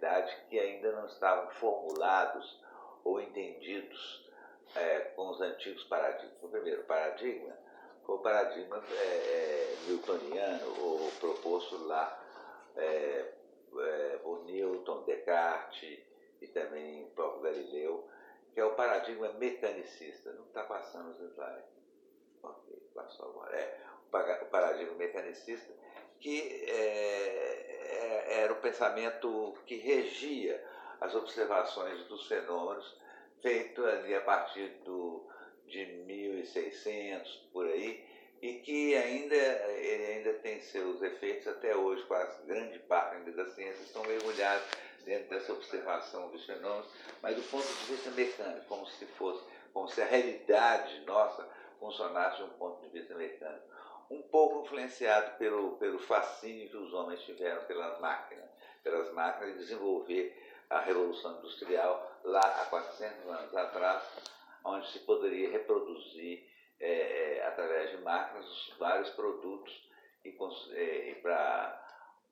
realidade que ainda não estavam formulados ou entendidos é, com os antigos paradigmas. O primeiro paradigma foi o paradigma é, é, newtoniano, ou proposto lá é, é, por Newton, Descartes e também o próprio Galileu, que é o paradigma mecanicista. Não está passando os slides. Ok, passou agora. É, o paradigma mecanicista, que é, é, era o pensamento que regia as observações dos fenômenos, feito ali a partir do, de 1600, por aí, e que ainda, ele ainda tem seus efeitos até hoje, quase grande parte das ciências estão mergulhadas dentro dessa observação dos fenômenos, mas do ponto de vista mecânico, como se fosse, como se a realidade nossa funcionasse de um ponto de vista mecânico. Um pouco influenciado pelo, pelo fascínio que os homens tiveram pelas máquinas, pelas máquinas de desenvolver a Revolução Industrial lá há 400 anos atrás, onde se poderia reproduzir é, é, através de máquinas os vários produtos e, é, e para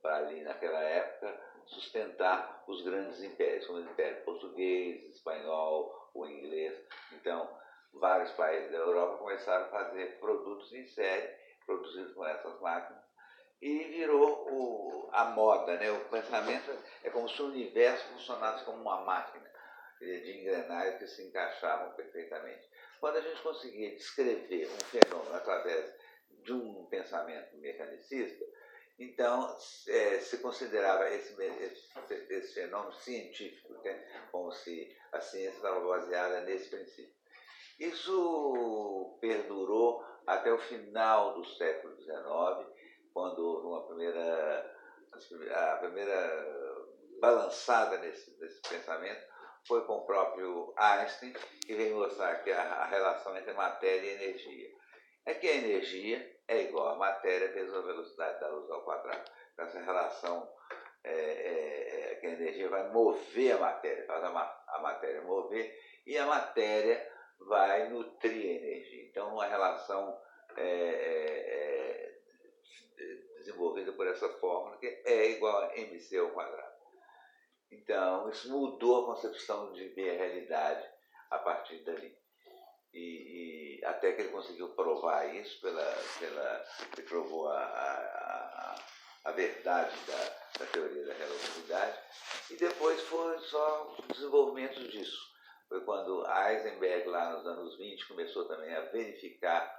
ali naquela época sustentar os grandes impérios, como o Império Português, Espanhol, o Inglês. Então, vários países da Europa começaram a fazer produtos em série, produzidos com essas máquinas, e virou o, a moda, né? o pensamento é como se o universo funcionasse como uma máquina de engrenagens que se encaixavam perfeitamente. Quando a gente conseguia descrever um fenômeno através de um pensamento mecanicista, então é, se considerava esse, esse, esse fenômeno científico, né? como se a ciência estava baseada nesse princípio. Isso perdurou até o final do século XIX, quando houve uma primeira, a primeira balançada nesse, nesse pensamento, foi com o próprio Einstein, que veio mostrar que a, a relação entre matéria e energia. É que a energia é igual a matéria vezes a velocidade da luz ao quadrado. Então, essa relação é, é, é, que a energia vai mover a matéria, faz a, a matéria mover, e a matéria vai nutrir a energia. Então, uma relação é, é, é desenvolvida por essa fórmula que é igual a mc ao quadrado. Então, isso mudou a concepção de ver a realidade a partir dali. E, e até que ele conseguiu provar isso, pela, pela, ele provou a, a, a verdade da, da teoria da relatividade, e depois foi só o desenvolvimento disso. Foi quando Heisenberg, lá nos anos 20, começou também a verificar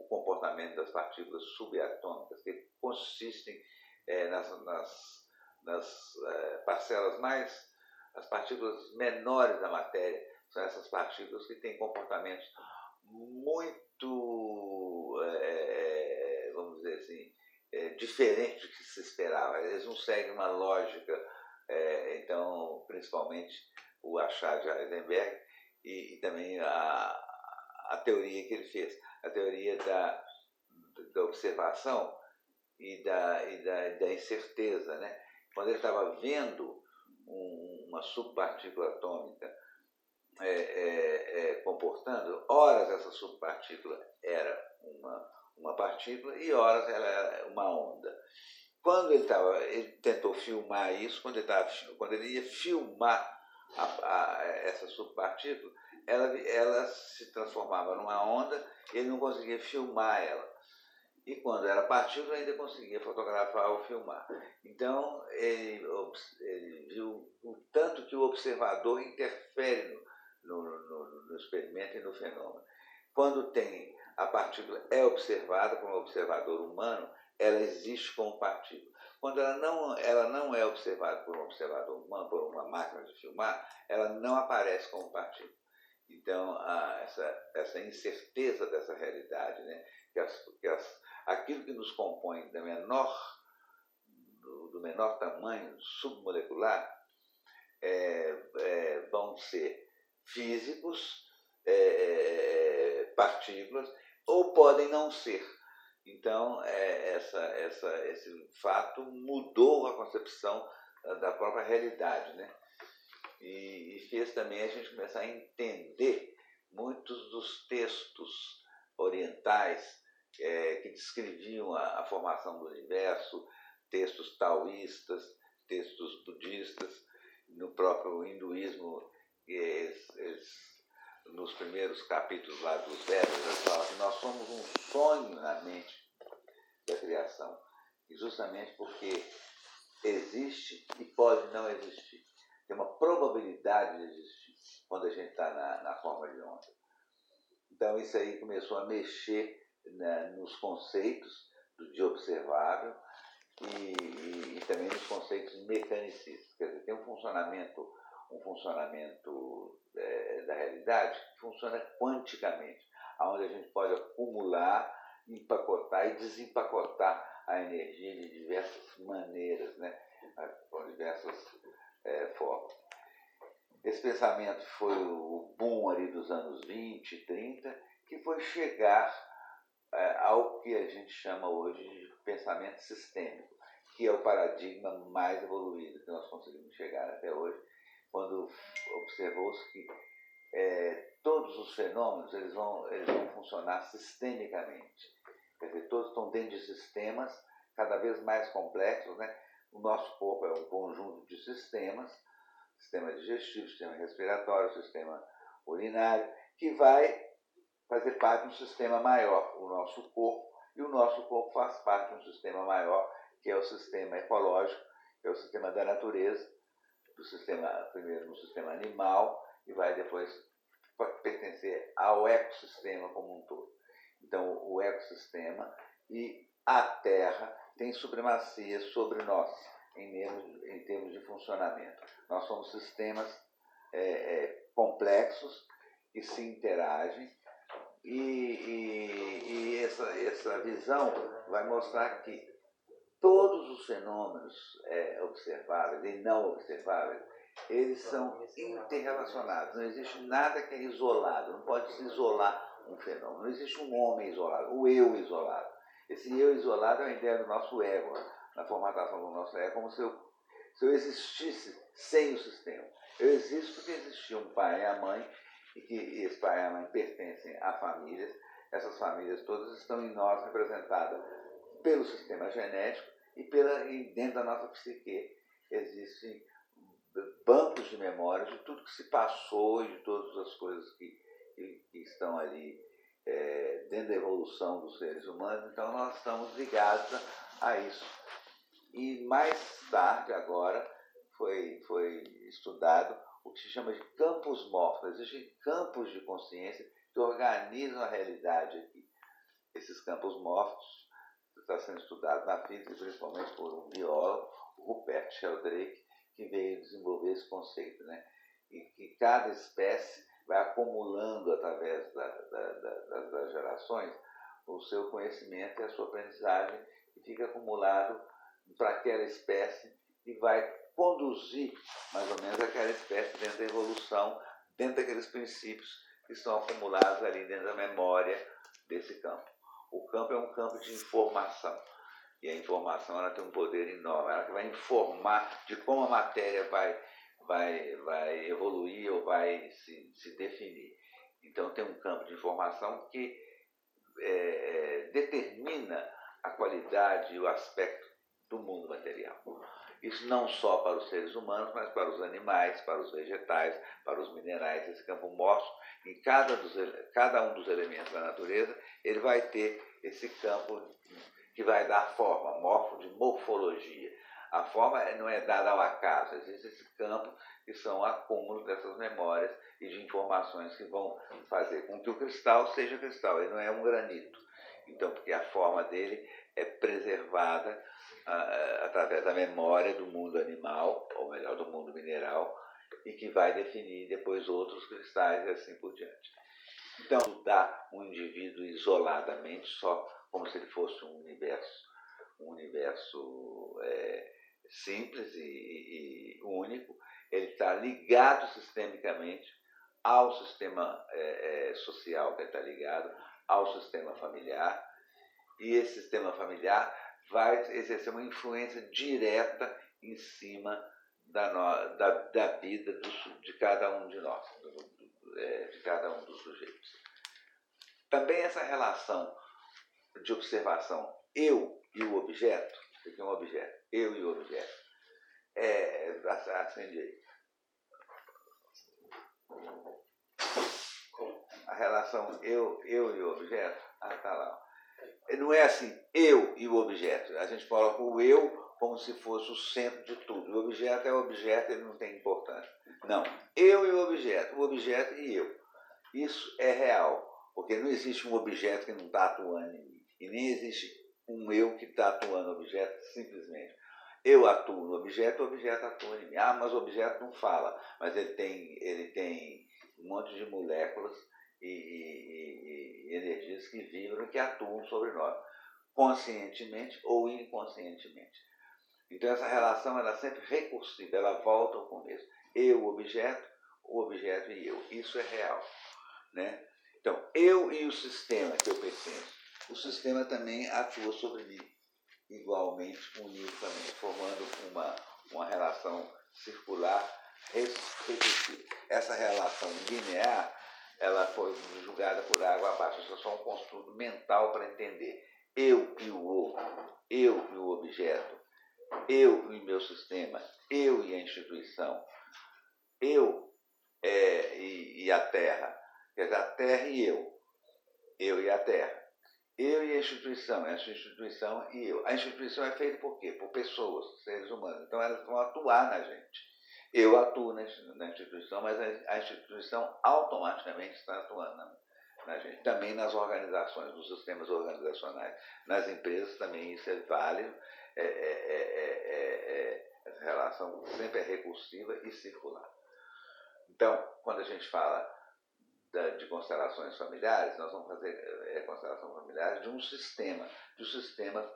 o comportamento das partículas subatômicas, que consistem é, nas, nas nas é, parcelas mais, as partículas menores da matéria, são essas partículas que têm comportamentos muito, é, vamos dizer assim, diferentes do que se esperava. Eles não seguem uma lógica, então, principalmente o achar de Heisenberg e, e também a, a teoria que ele fez, a teoria da, da observação e da, e da, da incerteza, né? quando ele estava vendo um, uma subpartícula atômica é, é, é, comportando, horas essa subpartícula era uma, uma partícula e horas ela era uma onda. Quando ele, tava, ele tentou filmar isso, quando ele, tava, quando ele ia filmar a, a, essa subpartícula, ela, ela se transformava numa onda e ele não conseguia filmar ela e quando era partícula ainda conseguia fotografar ou filmar. Então ele, ele viu o tanto que o observador interfere no, no, no, experimento e no fenômeno. Quando tem a partícula é observada como observador humano, ela existe como partícula. Quando ela não, ela não é observada por um observador humano, por uma máquina de filmar, ela não aparece como partícula. Então, essa, essa incerteza dessa realidade, né, que as, que as aquilo que nos compõe da menor, do, do menor tamanho, submolecular, é, é, vão ser físicos, é, é partículas, ou podem não ser. Então, é, essa, essa, esse fato mudou a concepção da própria realidade, né? E, e fez também a gente começar a entender muitos dos textos orientais é, que descreviam a, a, formação do universo, textos taoístas, textos budistas, próprio hinduísmo, eles, eles, nos primeiros capítulos lá dos Vedas, eles falam que nós somos um sonho na mente da criação. E justamente porque existe e pode não existir. Tem uma probabilidade de existir quando a gente está na, na forma de onda. Então isso aí começou a mexer né, nos conceitos do, de observável e, e, e, também nos conceitos mecanicistas. Quer dizer, tem um funcionamento, um funcionamento é, da realidade funciona quanticamente, onde a gente pode acumular, empacotar e desempacotar a energia de diversas maneiras, né? com diversas é, formas. Esse pensamento foi o boom ali dos anos 20, 30, que foi chegar é, ao que a gente chama hoje de pensamento sistêmico, que é o paradigma mais evoluído que nós conseguimos chegar até hoje, quando observou-se que é, todos os fenômenos eles vão, eles vão funcionar sistemicamente. Quer dizer, todos estão dentro de sistemas cada vez mais complexos. Né? O nosso corpo é um conjunto de sistemas, sistema digestivo, sistema respiratório, sistema urinário, que vai fazer parte de um sistema maior, o nosso corpo, e o nosso corpo faz parte de um sistema maior, que é o sistema ecológico, que é o sistema da natureza, do sistema, primeiro no sistema animal, e vai depois pertencer ao ecossistema como um todo. Então, o ecossistema e a Terra têm supremacia sobre nós em termos, em termos de funcionamento. Nós somos sistemas é, é, complexos que se interagem e, e, e essa, essa visão vai mostrar que todos os fenômenos é, observáveis e não observáveis, eles são interrelacionados. Não existe nada que é isolado, não pode se isolar um fenômeno. Não existe um homem isolado, o eu isolado. Esse eu isolado é a ideia do nosso ego, na formatação do nosso ego, como se eu, se eu existisse sem o sistema. Eu existo porque existia um pai e a mãe e que esse pai e a mãe pertencem a famílias. Essas famílias todas estão em nós representadas pelo sistema genético e, pela, e dentro da nossa psique existem bancos de memórias de tudo que se passou e de todas as coisas que, que, que estão ali é, dentro da evolução dos seres humanos. Então nós estamos ligados a, isso. E mais tarde, agora, foi, foi estudado o que se chama de campos morfos. Existem campos de consciência que organizam a realidade aqui. Esses campos morfos está sendo estudado na física, principalmente por um biólogo, Rupert Sheldrake, que veio desenvolver esse conceito, né? E que cada espécie vai acumulando através da, da, da, das gerações o seu conhecimento e a sua aprendizagem e fica acumulado para aquela espécie e vai conduzir mais ou menos aquela espécie dentro da evolução, dentro daqueles princípios que estão acumulados ali dentro da memória desse campo. O campo é um campo de informação. E a informação ela tem um poder enorme, ela vai informar de como a matéria vai, vai, vai evoluir ou vai se, se definir. Então tem um campo de informação que é, é determina a qualidade e o aspecto do mundo material. Isso não só para os seres humanos, mas para os animais, para os vegetais, para os minerais. Esse campo morfo, em cada, dos, cada um dos elementos da natureza, ele vai ter esse campo que vai dar forma, morfo de morfologia. A forma não é dada ao acaso, existe esse campo que são acúmulos dessas memórias e de informações que vão fazer com que o cristal seja cristal. Ele não é um granito. Então, porque a forma dele é preservada através da memória do mundo animal, ou melhor, do mundo mineral, e que vai definir depois outros cristais e assim por diante. Então, estudar um indivíduo isoladamente, só como se ele fosse um universo, um universo é, simples e, e, único, ele está ligado sistemicamente ao sistema é, é, social que está ligado, ao sistema familiar, e esse sistema familiar vai exercer uma influência direta em cima da, no, da, da vida do, de cada um de nós, do, é, de cada um dos sujeitos. Também essa relação de observação eu e o objeto, isso aqui é um objeto, eu e o objeto, é, acende aí. A relação eu, eu e o objeto, ah, tá lá. Não é assim, eu e o objeto. A gente coloca o eu como se fosse o centro de tudo. O objeto é o objeto, ele não tem importância. Não, eu e o objeto, o objeto e eu. Isso é real, porque não existe um objeto que não está atuando em mim. E nem existe um eu que está atuando no objeto simplesmente. Eu atuo no objeto, o objeto atua em mim. Ah, mas o objeto não fala, mas ele tem, ele tem um monte de moléculas e, e, e energias que vibram, que atuam sobre nós, conscientemente ou inconscientemente. Então essa relação ela é sempre recursiva, ela volta ao começo. Eu, objeto, o objeto e eu. Isso é real. Né? Então, eu e o sistema que eu pertenço. O sistema também atua sobre mim igualmente unicamente, formando uma, uma relação circular repetida. Essa relação linear ela foi julgada por água abaixo. Isso é só um construto mental para entender. Eu e o outro, eu e o objeto, eu e meu sistema, eu e a instituição, eu é, e, e a terra. Quer dizer, a terra e eu, eu e a terra. Eu e a instituição, essa instituição e eu. A instituição é feita por quê? Por pessoas, seres humanos. Então elas vão atuar na gente. Eu atuo na instituição, mas a instituição automaticamente está atuando na, na gente. Também nas organizações, nos sistemas organizacionais. Nas empresas também isso é válido. É, é, é, essa relação sempre é recursiva e circular. Então, quando a gente fala de constelações familiares, nós vamos fazer é, constelação familiar de um sistema, de um sistema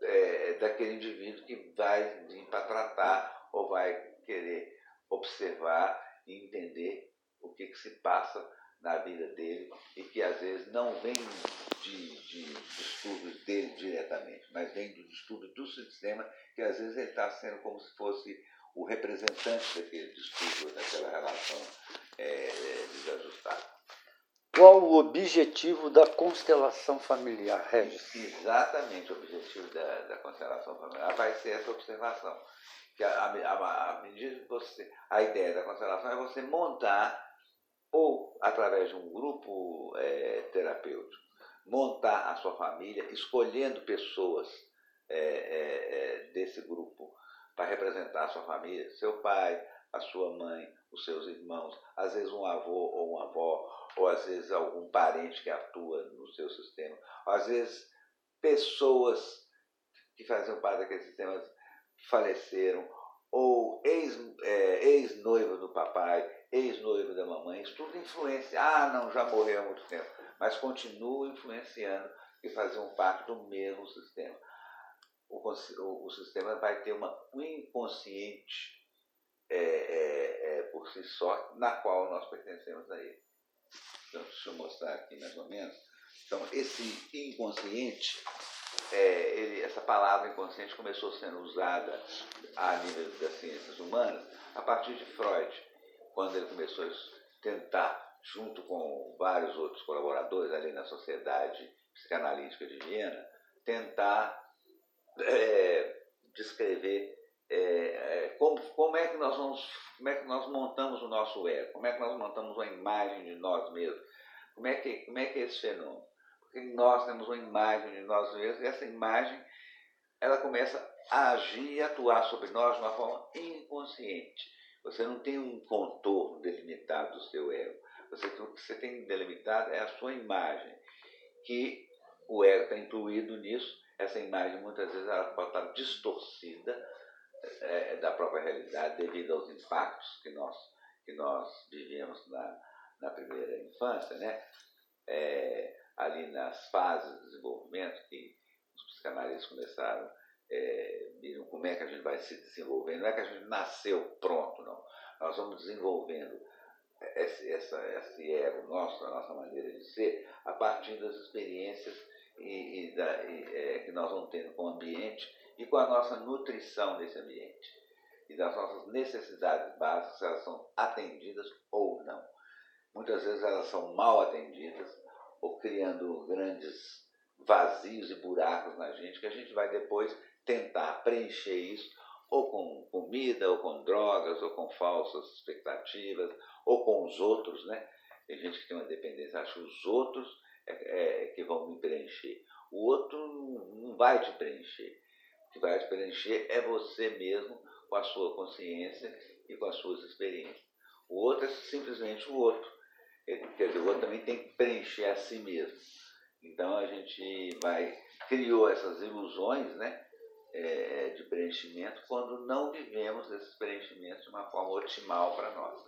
é, daquele indivíduo que vai vir para tratar ou vai querer observar e entender o que, que se passa na vida dele e que às vezes não vem de, de distúrbios dele diretamente, mas vem do distúrbio do sistema, que às vezes ele está sendo como se fosse o representante daquele distúrbio, daquela relação é, desajustada. Qual o objetivo da constelação familiar, Regis? Exatamente, o objetivo da, da constelação familiar vai ser essa observação. Que a, a, a medida que você. A ideia da constelação é você montar, ou através de um grupo é, terapêutico, montar a sua família, escolhendo pessoas é, é, é desse grupo para representar a sua família, seu pai, a sua mãe, os seus irmãos, às vezes um avô ou uma avó, ou às vezes algum parente que atua no seu sistema, ou às vezes pessoas que faziam parte daquele sistema faleceram, ou é, ex-noiva ex do papai, ex-noiva da mamãe, isso tudo influencia. Ah, não, já morreu há muito tempo, mas continua influenciando e faziam parte do mesmo sistema o, o, o sistema vai ter uma inconsciente é, é, é, por si só, na qual nós pertencemos a ele. Então, deixa eu mostrar aqui mais ou menos. Então, esse inconsciente, é, ele, essa palavra inconsciente começou sendo usada a nível das ciências humanas a partir de Freud, quando ele começou a tentar, junto com vários outros colaboradores ali na Sociedade Psicanalítica de Viena, tentar é, descrever é, é, como, como é que nós vamos, como é que nós montamos o nosso ego, como é que nós montamos uma imagem de nós mesmos, como é que, como é, que é esse fenômeno? Porque nós temos uma imagem de nós mesmos e essa imagem ela começa a agir e atuar sobre nós de uma forma inconsciente. Você não tem um contorno delimitado do seu ego. Você, o que você tem delimitado é a sua imagem, que o ego está incluído nisso essa imagem muitas vezes ela pode estar distorcida é, da própria realidade devido aos impactos que nós, que nós vivemos na, na primeira infância, né? É, ali nas fases de desenvolvimento que os psicanalistas começaram, é, como é que a gente vai se desenvolvendo. Não é que a gente nasceu pronto, não. Nós vamos desenvolvendo esse, essa, esse ego nosso, a nossa maneira de ser, a partir das experiências e, e, da, e é, que nós vamos tendo com o ambiente e com a nossa nutrição nesse ambiente. E das nossas necessidades básicas, elas são atendidas ou não. Muitas vezes elas são mal atendidas ou criando grandes vazios e buracos na gente que a gente vai depois tentar preencher isso ou com comida, ou com drogas, ou com falsas expectativas, ou com os outros, né? Tem gente que tem uma dependência, acha que os outros é, é, que vão me preencher. O outro não vai te preencher. O que vai te preencher é você mesmo, com a sua consciência e com as suas experiências. O outro é simplesmente o outro. Quer dizer, o outro também tem que preencher a si mesmo. Então a gente vai criou essas ilusões, né? É, de preenchimento quando não vivemos esses preenchimentos de uma forma otimal para nós.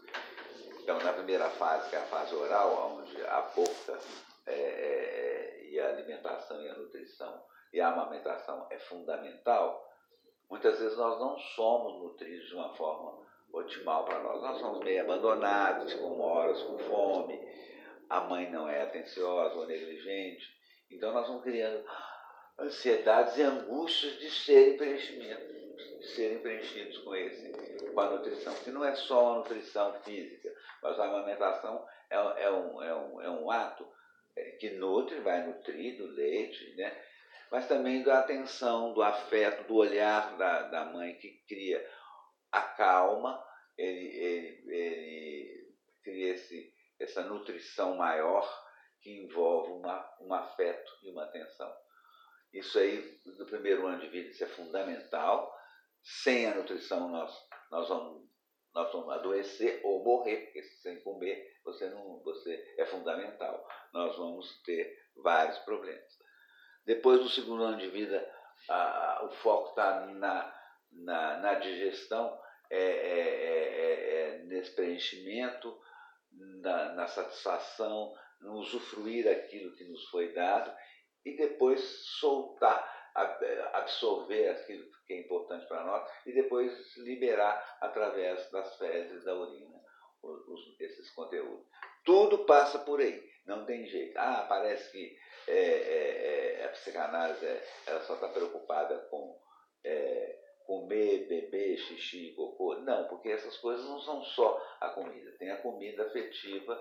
Então, na primeira fase, que é a fase oral, onde a boca é, é, e a alimentação e a nutrição e a amamentação é fundamental, muitas vezes nós não somos nutridos de uma forma otimal para nós. Nós somos meio abandonados, com horas com fome, a mãe não é atenciosa ou negligente. Então nós vamos criando ansiedades e angústias de serem preenchimentos, de serem preenchidos com esse, com a nutrição. Que não é só a nutrição física, mas a amamentação é, é, um, é, um, é um ato é, que nutre, vai nutrir do leite, né? mas também da atenção, do afeto, do olhar da, da mãe que cria a calma, ele, ele, ele cria esse, essa nutrição maior que envolve uma, um afeto e uma atenção. Isso aí, no primeiro ano de vida, isso é fundamental. Sem a nutrição, nós, nós, vamos, nós vamos adoecer ou morrer, porque sem comer você, não, você é fundamental. Nós vamos ter vários problemas. Depois do segundo ano de vida, a, o foco está na, na, na, digestão, é, é, é, é, nesse preenchimento, na, na satisfação, no usufruir aquilo que nos foi dado e depois soltar, absorver aquilo que é importante para nós e depois liberar através das fezes da urina os, esses conteúdos. Tudo passa por aí, não tem jeito. Ah, parece que é, é, é a psicanálise é, ela só está preocupada com é, comer, beber, xixi, cocô. Não, porque essas coisas não são só a comida. Tem a comida afetiva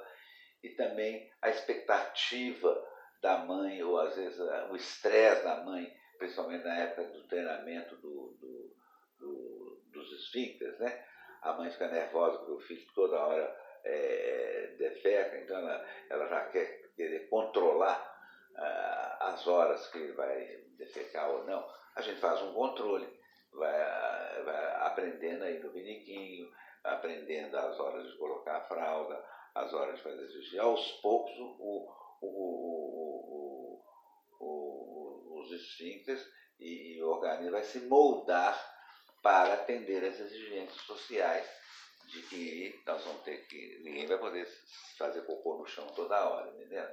e também a expectativa da mãe, ou às vezes o estresse da mãe, principalmente na época do treinamento do, do, do, dos esfíncteres, né? A mãe fica nervosa porque o filho toda hora é, defeca, então ela, ela já quer querer controlar ah, as horas que ele vai defecar ou não. A gente faz um controle, vai, vai aprendendo aí no biniquinho, aprendendo as horas de colocar a fralda, as horas de fazer xixi. Aos poucos o, o, o, os esfíncteres e, e o organismo vai se moldar para atender as exigências sociais de que nós vamos ter que. ninguém vai poder fazer cocô no chão toda hora, entendeu?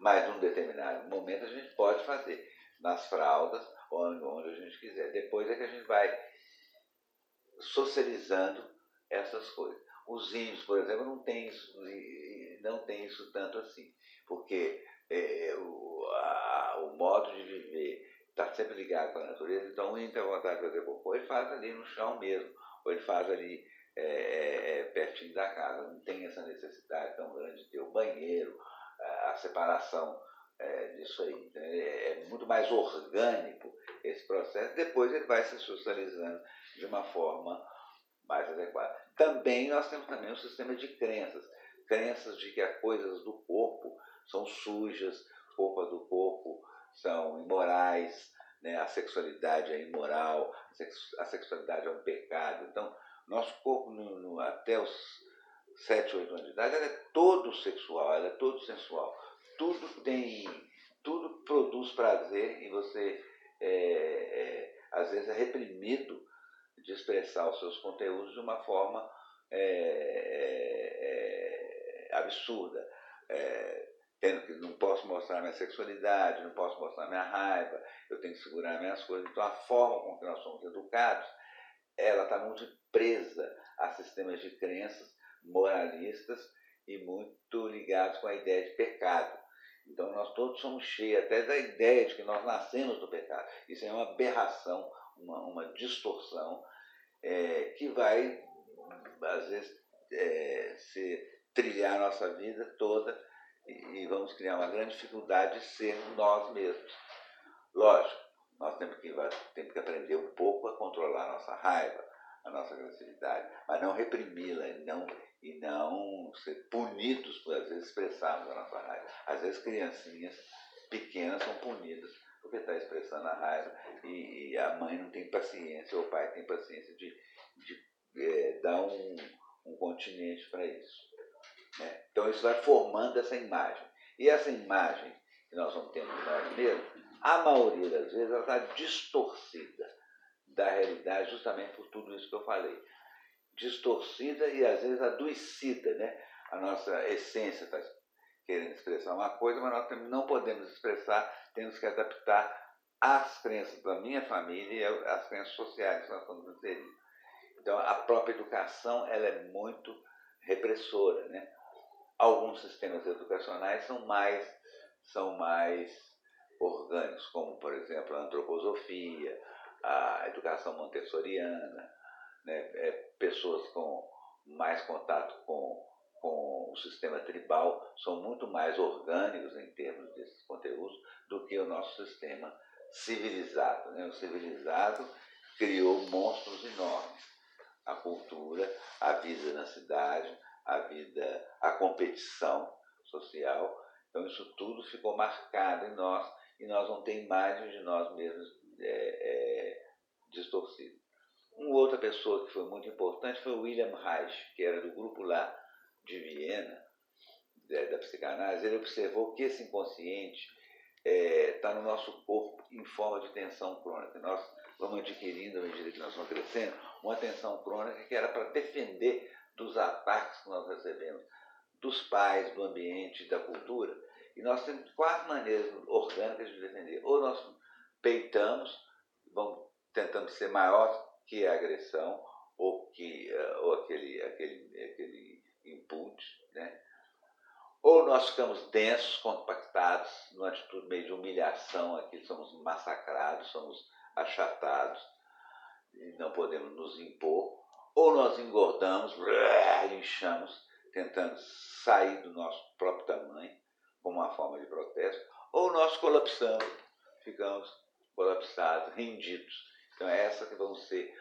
Mas num determinado momento a gente pode fazer nas fraldas, onde, onde a gente quiser. Depois é que a gente vai socializando essas coisas. Os índios, por exemplo, não tem isso, não tem isso tanto assim porque é, o, a, o modo de viver está sempre ligado com a natureza, então o índio tem vontade de fazer cocô, ele faz ali no chão mesmo, ou ele faz ali é, é, é, pertinho da casa, não tem essa necessidade tão grande de ter o banheiro, a separação é, disso aí. Então, é, é muito mais orgânico esse processo, depois ele vai se socializando de uma forma mais adequada. Também nós temos também um sistema de crenças, crenças de que as coisas do corpo são sujas, roupas do corpo são imorais, né? a sexualidade é imoral, a sexualidade é um pecado. Então, nosso corpo, no, no, até os 7, 8 anos de idade, ela é todo sexual, ela é todo sensual. Tudo tem, tudo produz prazer e você, é, é, às vezes, é reprimido de expressar os seus conteúdos de uma forma é, é, é absurda. É, tendo que não posso mostrar minha sexualidade, não posso mostrar minha raiva, eu tenho que segurar minhas coisas. Então a forma com que nós somos educados, ela está muito presa a sistemas de crenças moralistas e muito ligados com a ideia de pecado. Então nós todos somos cheios até da ideia de que nós nascemos do pecado. Isso é uma aberração, uma, uma distorção é, que vai, às vezes, é, se trilhar a nossa vida toda e vamos criar uma grande dificuldade de ser nós mesmos. Lógico, nós temos que, temos que aprender um pouco a controlar a nossa raiva, a nossa agressividade, mas não reprimi-la e não, e não ser punidos por, às vezes, expressarmos a nossa raiva. Às vezes, criancinhas pequenas são punidas porque está expressando a raiva e, e, a mãe não tem paciência, ou o pai tem paciência de, de é, dar um, um continente para isso. Né? Então, isso vai formando essa imagem. E essa imagem que nós vamos tendo de nós mesmos, a maioria das vezes, ela está distorcida da realidade justamente por tudo isso que eu falei. Distorcida e às vezes adoecida, né? A nossa essência está querendo expressar uma coisa, mas nós não podemos expressar, temos que adaptar às crenças da minha família e às crenças sociais que nós estamos inseridos. Então, a própria educação ela é muito repressora, né? Alguns sistemas educacionais são mais são mais orgânicos, como por exemplo a antroposofia, a educação montessoriana, né? é, pessoas com mais contato com, com o sistema tribal são muito mais orgânicos em termos desses conteúdos do que o nosso sistema civilizado. Né? O civilizado criou monstros enormes. A cultura, a vida na cidade, a vida, a competição social. Então isso tudo ficou marcado em nós e nós não tem imagens de nós mesmos é, é, distorcidas. Uma outra pessoa que foi muito importante foi o William Reich, que era do grupo lá de Viena, da, da psicanálise. Ele observou que esse inconsciente está é, no nosso corpo em forma de tensão crônica. Nós vamos adquirindo, à medida que nós vamos crescendo, uma tensão crônica que era para defender dos ataques que nós recebemos dos pais, do ambiente, da cultura. E nós temos quatro maneiras orgânicas de defender. Ou nós peitamos, vamos tentando ser maior que a agressão, ou, que, eh, ou aquele, aquele, aquele input, né? Ou nós ficamos densos, compactados, numa atitude meio de humilhação, aqui somos massacrados, somos achatados, e não podemos nos impor. Ou nós engordamos, inchamos, tentando sair do nosso próprio tamanho, como uma forma de protesto, ou nós colapsamos, ficamos colapsados, rendidos. Então, é essa que vão ser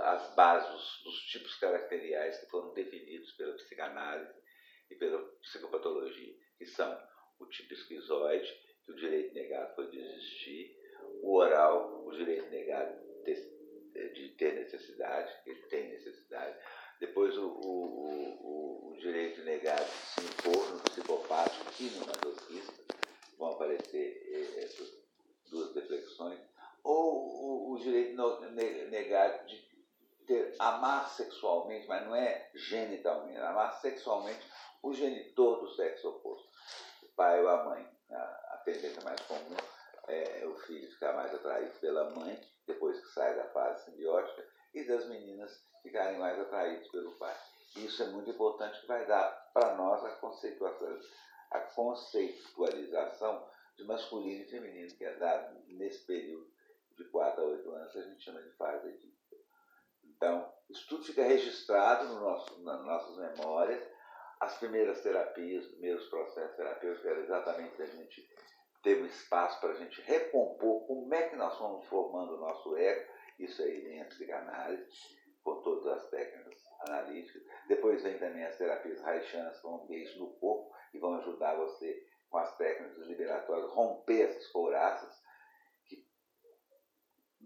as bases dos tipos caracteriais que foram definidos pela psicanálise e pela psicopatologia, que são o tipo esquizoide, que o direito negado foi de existir, o oral, o direito negado de ter necessidade, ele tem necessidade, depois o, o, o, o direito negado de se impor no psicopático e no masoquista, vão aparecer eh, essas duas reflexões, ou o, o direito negado de ter, amar sexualmente, mas não é genitalmente, amar sexualmente o genitor do sexo oposto, o pai ou a mãe. A, a tendência mais comum é o filho ficar mais atraído pela mãe, depois que sai da fase simbiótica, e das meninas ficarem mais atraídos pelo pai. Isso é muito importante que vai dar para nós a conceituação, a conceitualização de masculino e feminino, que é dado nesse período de 4 a 8 anos, que a gente chama de fase edípica. Então, isso tudo fica registrado no nosso, nas nossas memórias. As primeiras terapias, os primeiros processos terapêuticos eram exatamente a gente ter um espaço para a gente recompor como é que nós fomos formando o nosso ego. Isso aí vem a psicanálise com todas as técnicas analíticas. Depois vem também as terapias que vão ver isso no corpo e vão ajudar você com as técnicas liberatórias, romper essas couraças que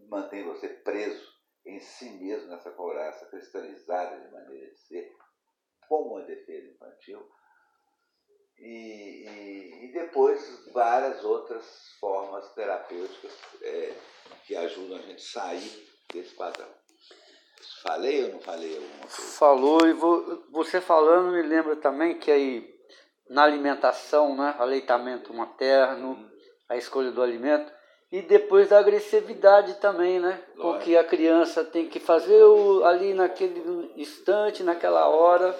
mantém você preso em si mesmo nessa couraça cristalizada de maneira de ser, como uma defesa infantil. E, e, e depois várias outras formas terapêuticas é, que ajudam a gente a sair desse padrão. Falei ou não falei alguma coisa? Falou, e você falando me lembra também que aí na alimentação, né, aleitamento materno, hum. a escolha do alimento, e depois da agressividade também, né? Lógico. Porque a criança tem que fazer o, ali naquele instante, naquela hora,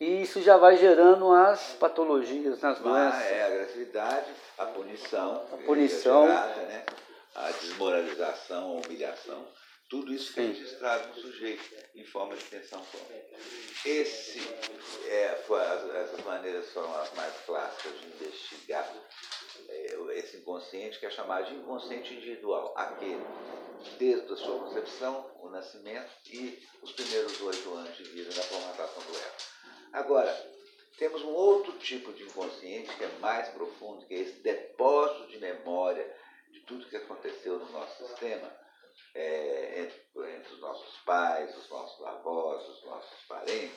e isso já vai gerando as patologias, nas doenças. Ah, é, a agressividade, a punição. A punição. É gerada, né? A desmoralização, a humilhação. Tudo isso foi registrado no sujeito, em forma de tensão crônica. Esse, é, foi, essas maneiras foram as mais clássicas de investigar é, esse inconsciente, que é chamado de inconsciente individual, aquele desde a sua concepção, o nascimento e os primeiros oito anos de vida da formatação do ego. Agora, temos um outro tipo de inconsciente que é mais profundo, que é esse depósito de memória de tudo que aconteceu no nosso sistema, é, entre, entre, os nossos pais, os nossos avós, os nossos parentes,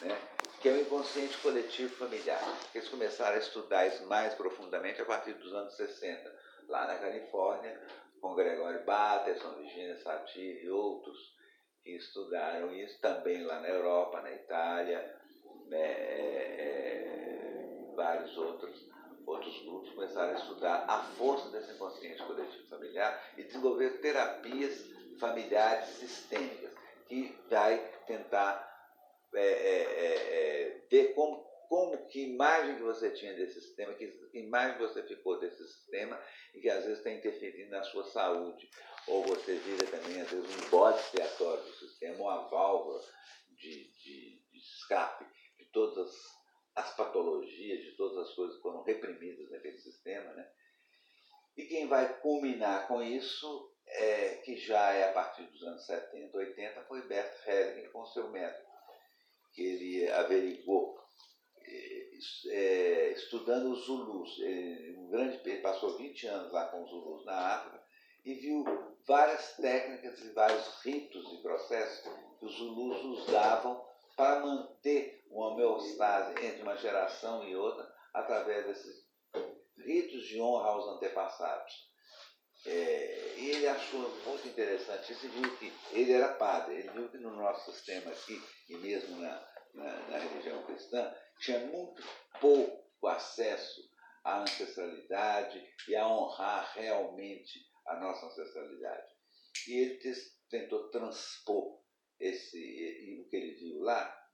né? que é o inconsciente coletivo familiar. Eles começaram a estudar isso mais profundamente a partir dos anos 60, lá na Califórnia, com Gregório Bateson, Virginia Satir e outros que estudaram isso também lá na Europa, na Itália, né, vários outros, outros grupos começaram a estudar a força desse inconsciente coletivo familiar e desenvolver terapias familiares sistêmicas, que vai tentar é, é, é, é ver como como que imagem que você tinha desse sistema, que imagem você ficou desse sistema e que às vezes está interferindo na sua saúde. Ou você vira também, às vezes, um bode expiatório do sistema, uma válvula de, de, de escape todas as patologias, de todas as coisas que foram reprimidas naquele sistema. Né? E quem vai culminar com isso, é, que já é a partir dos anos 70, 80, foi Bert Helling com seu método, que ele averigou é, estudando os Zulus. Ele, um grande, ele passou 20 anos lá com os Zulus na África e viu várias técnicas e vários ritos e processos que os Zulus usavam para manter uma homeostase entre uma geração e outra através desses ritos de honra aos antepassados. É, e ele achou muito interessante isso e viu que ele era padre, ele viu que no nosso sistema aqui, e mesmo na, na, na religião cristã, tinha muito pouco acesso à ancestralidade e a honrar realmente a nossa ancestralidade. E ele tentou transpor esse, o que ele viu lá,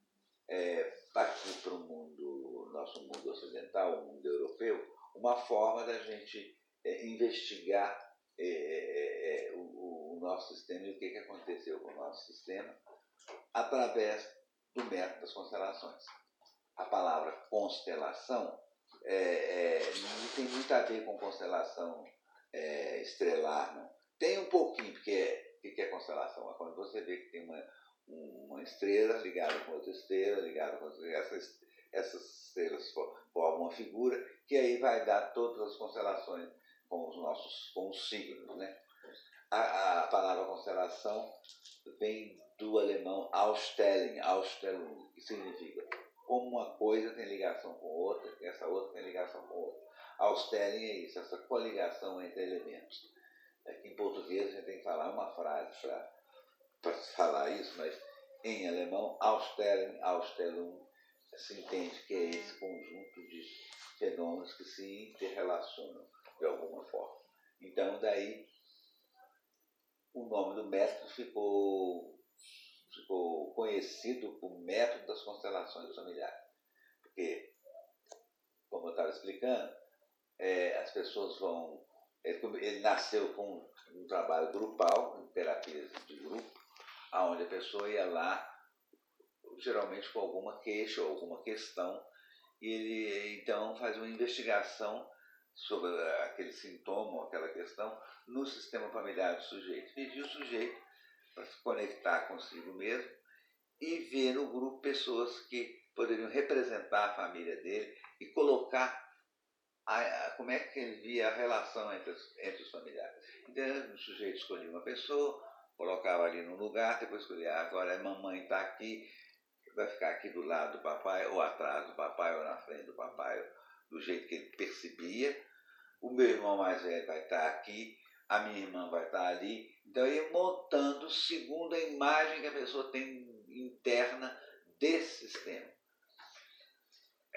é, aqui para o mundo, nosso mundo ocidental, o mundo europeu, uma forma da gente é, investigar é, é, é o, o, nosso sistema e o que, que aconteceu com o nosso sistema através do método das constelações a palavra constelação é, não tem muito a ver com constelação estrelar, não. Tem um pouquinho, porque o que é constelação? É quando você vê que tem uma, uma estrela ligada com outra estrela, ligada com outra essas, essas estrelas formam uma figura, que aí vai dar todas as constelações com os nossos com os signos. Né? A, a palavra constelação vem do alemão Ausstellung, Ausstellung, que significa como uma coisa tem ligação com outra, essa outra tem ligação com outra. Austerling é isso, essa coligação entre elementos. Aqui em português a gente tem que falar uma frase para falar isso, mas em alemão, Austerling, Austellung, se entende que é esse conjunto de fenômenos que se interrelacionam de alguma forma. Então, daí, o nome do método ficou ficou conhecido como método das constelações familiares. Porque, como eu estava explicando, é, as pessoas vão. Ele, ele, nasceu com um trabalho grupal, em terapias de grupo, aonde a pessoa ia lá, geralmente com alguma queixa ou alguma questão, e ele então faz uma investigação sobre aquele sintoma, aquela questão, no sistema familiar do sujeito. Pedir o sujeito para se conectar consigo mesmo e ver no grupo pessoas que poderiam representar a família dele e colocar a, a, como é que ele via a relação entre os, entre os familiares. Então, o sujeito escolhia uma pessoa, colocava ali no lugar, depois escolhia, ah, agora a mamãe está aqui, vai ficar aqui do lado do papai, ou atrás do papai, ou na frente do papai, do jeito que ele percebia. O meu irmão mais velho vai estar aqui, a minha irmã vai estar ali. Então, eu ia montando segundo a imagem que a pessoa tem interna desse sistema.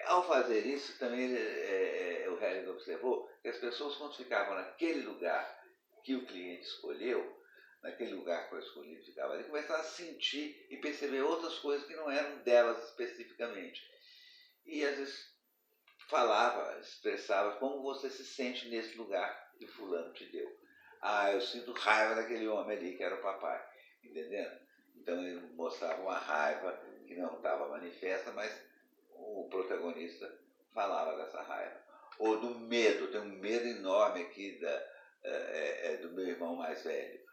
Ao fazer isso, também é, é, o Hellings observou que as pessoas, quando ficavam naquele lugar que o cliente escolheu, naquele lugar que foi escolhido, ficava ali, começavam a sentir e perceber outras coisas que não eram delas especificamente. E às vezes falava, expressava como você se sente nesse lugar que fulano te deu. Ah, eu sinto raiva daquele homem ali que era o papai, entendendo? Então ele mostrava uma raiva que não estava manifesta, mas o protagonista falava dessa raiva. Ou do medo, tem um medo enorme aqui da, é, é, do meu irmão mais velho.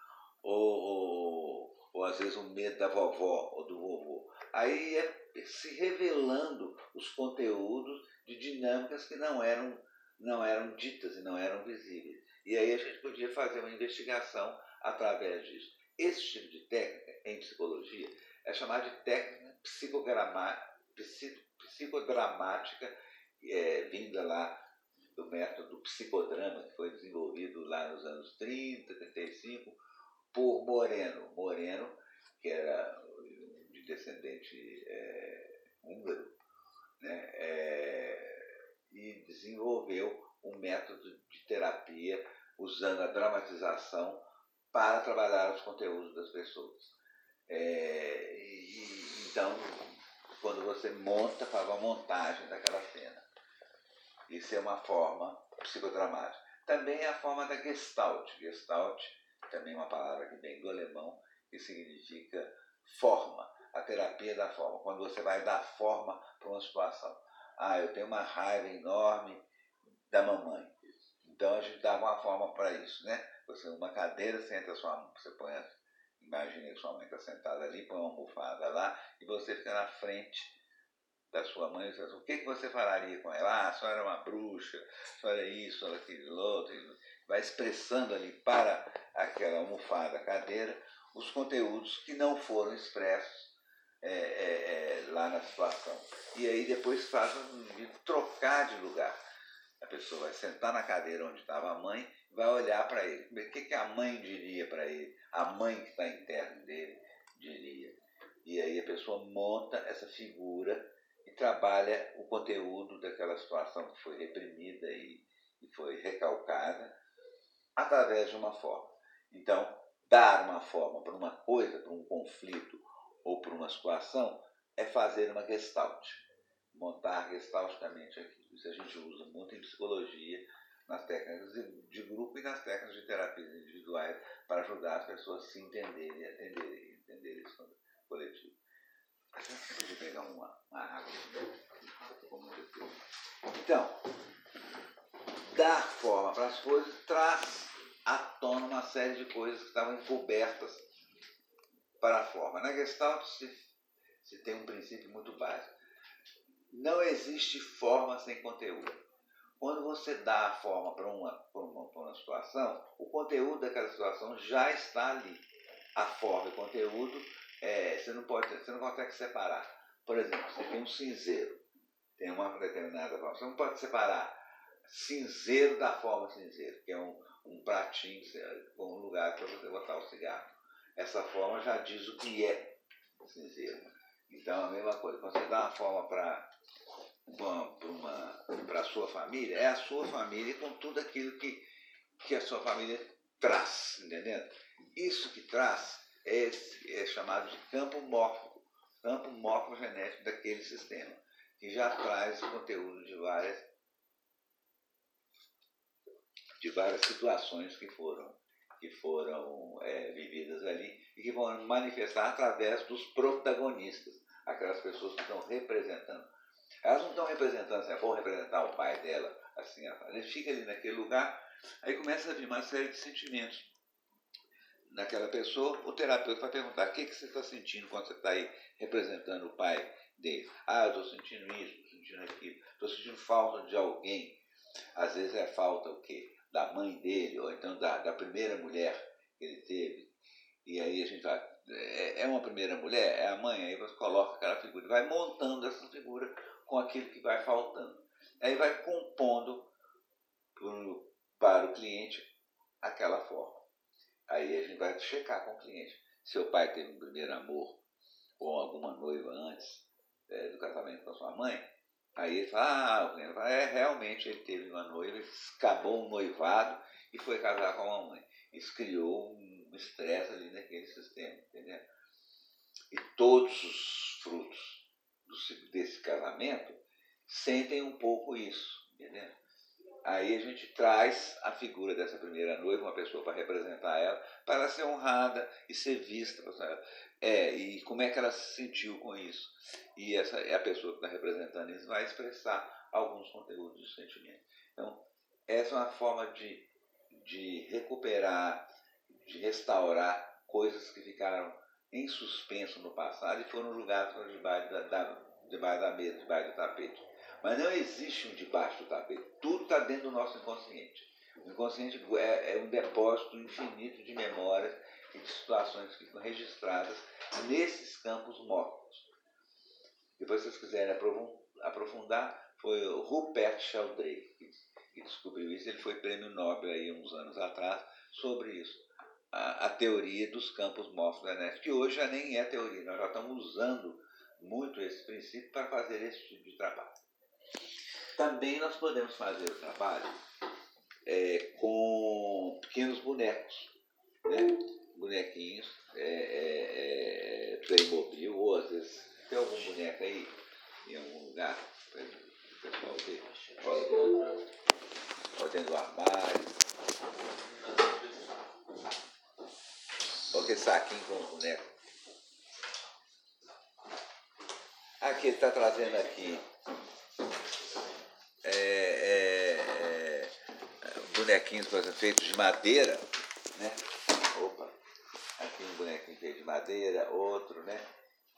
Ou, ou, ou às vezes o medo da vovó ou do vovô. Aí é se revelando os conteúdos de dinâmicas que não eram, não eram ditas e não eram visíveis. E aí a gente podia fazer uma investigação através disso. Esse tipo de técnica em psicologia é chamado de técnica psicodramática, é, vinda lá do método psicodrama, que foi desenvolvido lá nos anos 30, 35, por Moreno. Moreno, que era de descendente é, húngaro, né, é, e desenvolveu um método de terapia usando a dramatização para trabalhar os conteúdos das pessoas. É, e, então, quando você monta, faz uma montagem daquela cena. Isso é uma forma psicodramática. Também é a forma da Gestalt. Gestalt, também uma palavra que vem do alemão, que significa forma, a terapia da forma. Quando você vai dar forma para uma situação. Ah, eu tenho uma raiva enorme da mamãe. Então a gente dá uma forma para isso, né? Você uma cadeira, senta sua você põe, imagine que sua mãe está sentada ali, põe uma almofada lá e você fica na frente da sua mãe e o que, que você falaria com ela? Ah, a senhora é uma bruxa, a senhora é isso, ela é aquilo, outro. Vai expressando ali para aquela almofada, cadeira, os conteúdos que não foram expressos é, é, é, lá na situação. E aí depois faz indivíduo trocar de lugar. A pessoa vai sentar na cadeira onde estava a mãe vai olhar para ele. O que, que a mãe diria para ele? A mãe que está interno dele diria. E aí a pessoa monta essa figura e trabalha o conteúdo daquela situação que foi reprimida e, e foi recalcada através de uma forma. Então, dar uma forma para uma coisa, para um conflito ou para uma situação, é fazer uma gestalt, montar gestalticamente aquilo. Isso a gente usa muito em psicologia, nas técnicas de grupo e nas técnicas de terapias individuais para ajudar as pessoas a se entenderem e entenderem, entenderem isso coletivo. A gente podia pegar uma, uma água. Então, dar forma para as coisas traz à tona uma série de coisas que estavam encobertas para a forma. Na Gestalt se, se tem um princípio muito básico. Não existe forma sem conteúdo. Quando você dá a forma para uma, uma, uma situação, o conteúdo daquela situação já está ali. A forma e o conteúdo, é, você, não pode, você não consegue separar. Por exemplo, você tem um cinzeiro, tem uma determinada forma. Você não pode separar cinzeiro da forma cinzeiro, que é um, um pratinho com um lugar para você botar o cigarro. Essa forma já diz o que é cinzeiro. Então, a mesma coisa. Quando você dá uma forma para para a sua família, é a sua família com tudo aquilo que, que a sua família traz, entendendo? Isso que traz é, é chamado de campo mórfico, campo morfogenético daquele sistema, que já traz o conteúdo de várias de várias situações que foram que foram é, vividas ali e que vão manifestar através dos protagonistas, aquelas pessoas que estão representando elas não estão representando, assim, é bom representar o pai dela, assim, a gente fica ali naquele lugar, aí começa a vir uma série de sentimentos naquela pessoa, o terapeuta vai perguntar o que, que você está sentindo quando você está aí representando o pai dele. Ah, eu estou sentindo isso, estou sentindo aquilo, estou sentindo falta de alguém. Às vezes é falta o quê? Da mãe dele, ou então da, da primeira mulher que ele teve. E aí a gente vai, é, é uma primeira mulher, é a mãe, aí você coloca aquela figura, vai montando essa figura com aquilo que vai faltando. Aí vai compondo para o cliente aquela forma. Aí a gente vai checar com o cliente. Seu pai teve um primeiro amor com alguma noiva antes é, do casamento com a sua mãe, aí ele fala, ah, é, realmente ele teve uma noiva, acabou um noivado e foi casar com a mãe. Isso criou um estresse ali naquele sistema, entendeu? E todos os frutos desse casamento sentem um pouco isso, entendeu? Aí a gente traz a figura dessa primeira noiva, uma pessoa para representar ela, para ela ser honrada e ser vista. É, e como é que ela se sentiu com isso. E essa é a pessoa que está representando isso, vai expressar alguns conteúdos do sentimento. Então, essa é uma forma de, de recuperar, de restaurar coisas que ficaram em suspenso no passado e foram julgadas para debaixo da, da, debaixo da mesa, debaixo do tapete. Mas não existe um debaixo do tapete. Tudo está dentro do nosso inconsciente. O inconsciente é, é, um depósito infinito de memórias e de situações que ficam registradas nesses campos mortos. Depois, se vocês quiserem aprofundar, foi o Rupert Sheldrake que descobriu isso. Ele foi prêmio Nobel aí uns anos atrás sobre isso. A, a teoria dos campos mortos da NF, que hoje já nem é teoria, nós já estamos usando muito esse princípio para fazer esse tipo de trabalho. Também nós podemos fazer o trabalho é, com pequenos bonecos, né? Bonequinhos, é, é, é, Playmobil, ou às vezes tem algum boneco aí em algum lugar para o pessoal ver. Olha, olha dentro do armário. Olha aquele saquinho com boneco. Aqui ele está trazendo aqui é, é, é, bonequinhos, feitos de madeira, né? Opa, aqui um bonequinho feito de madeira, outro, né?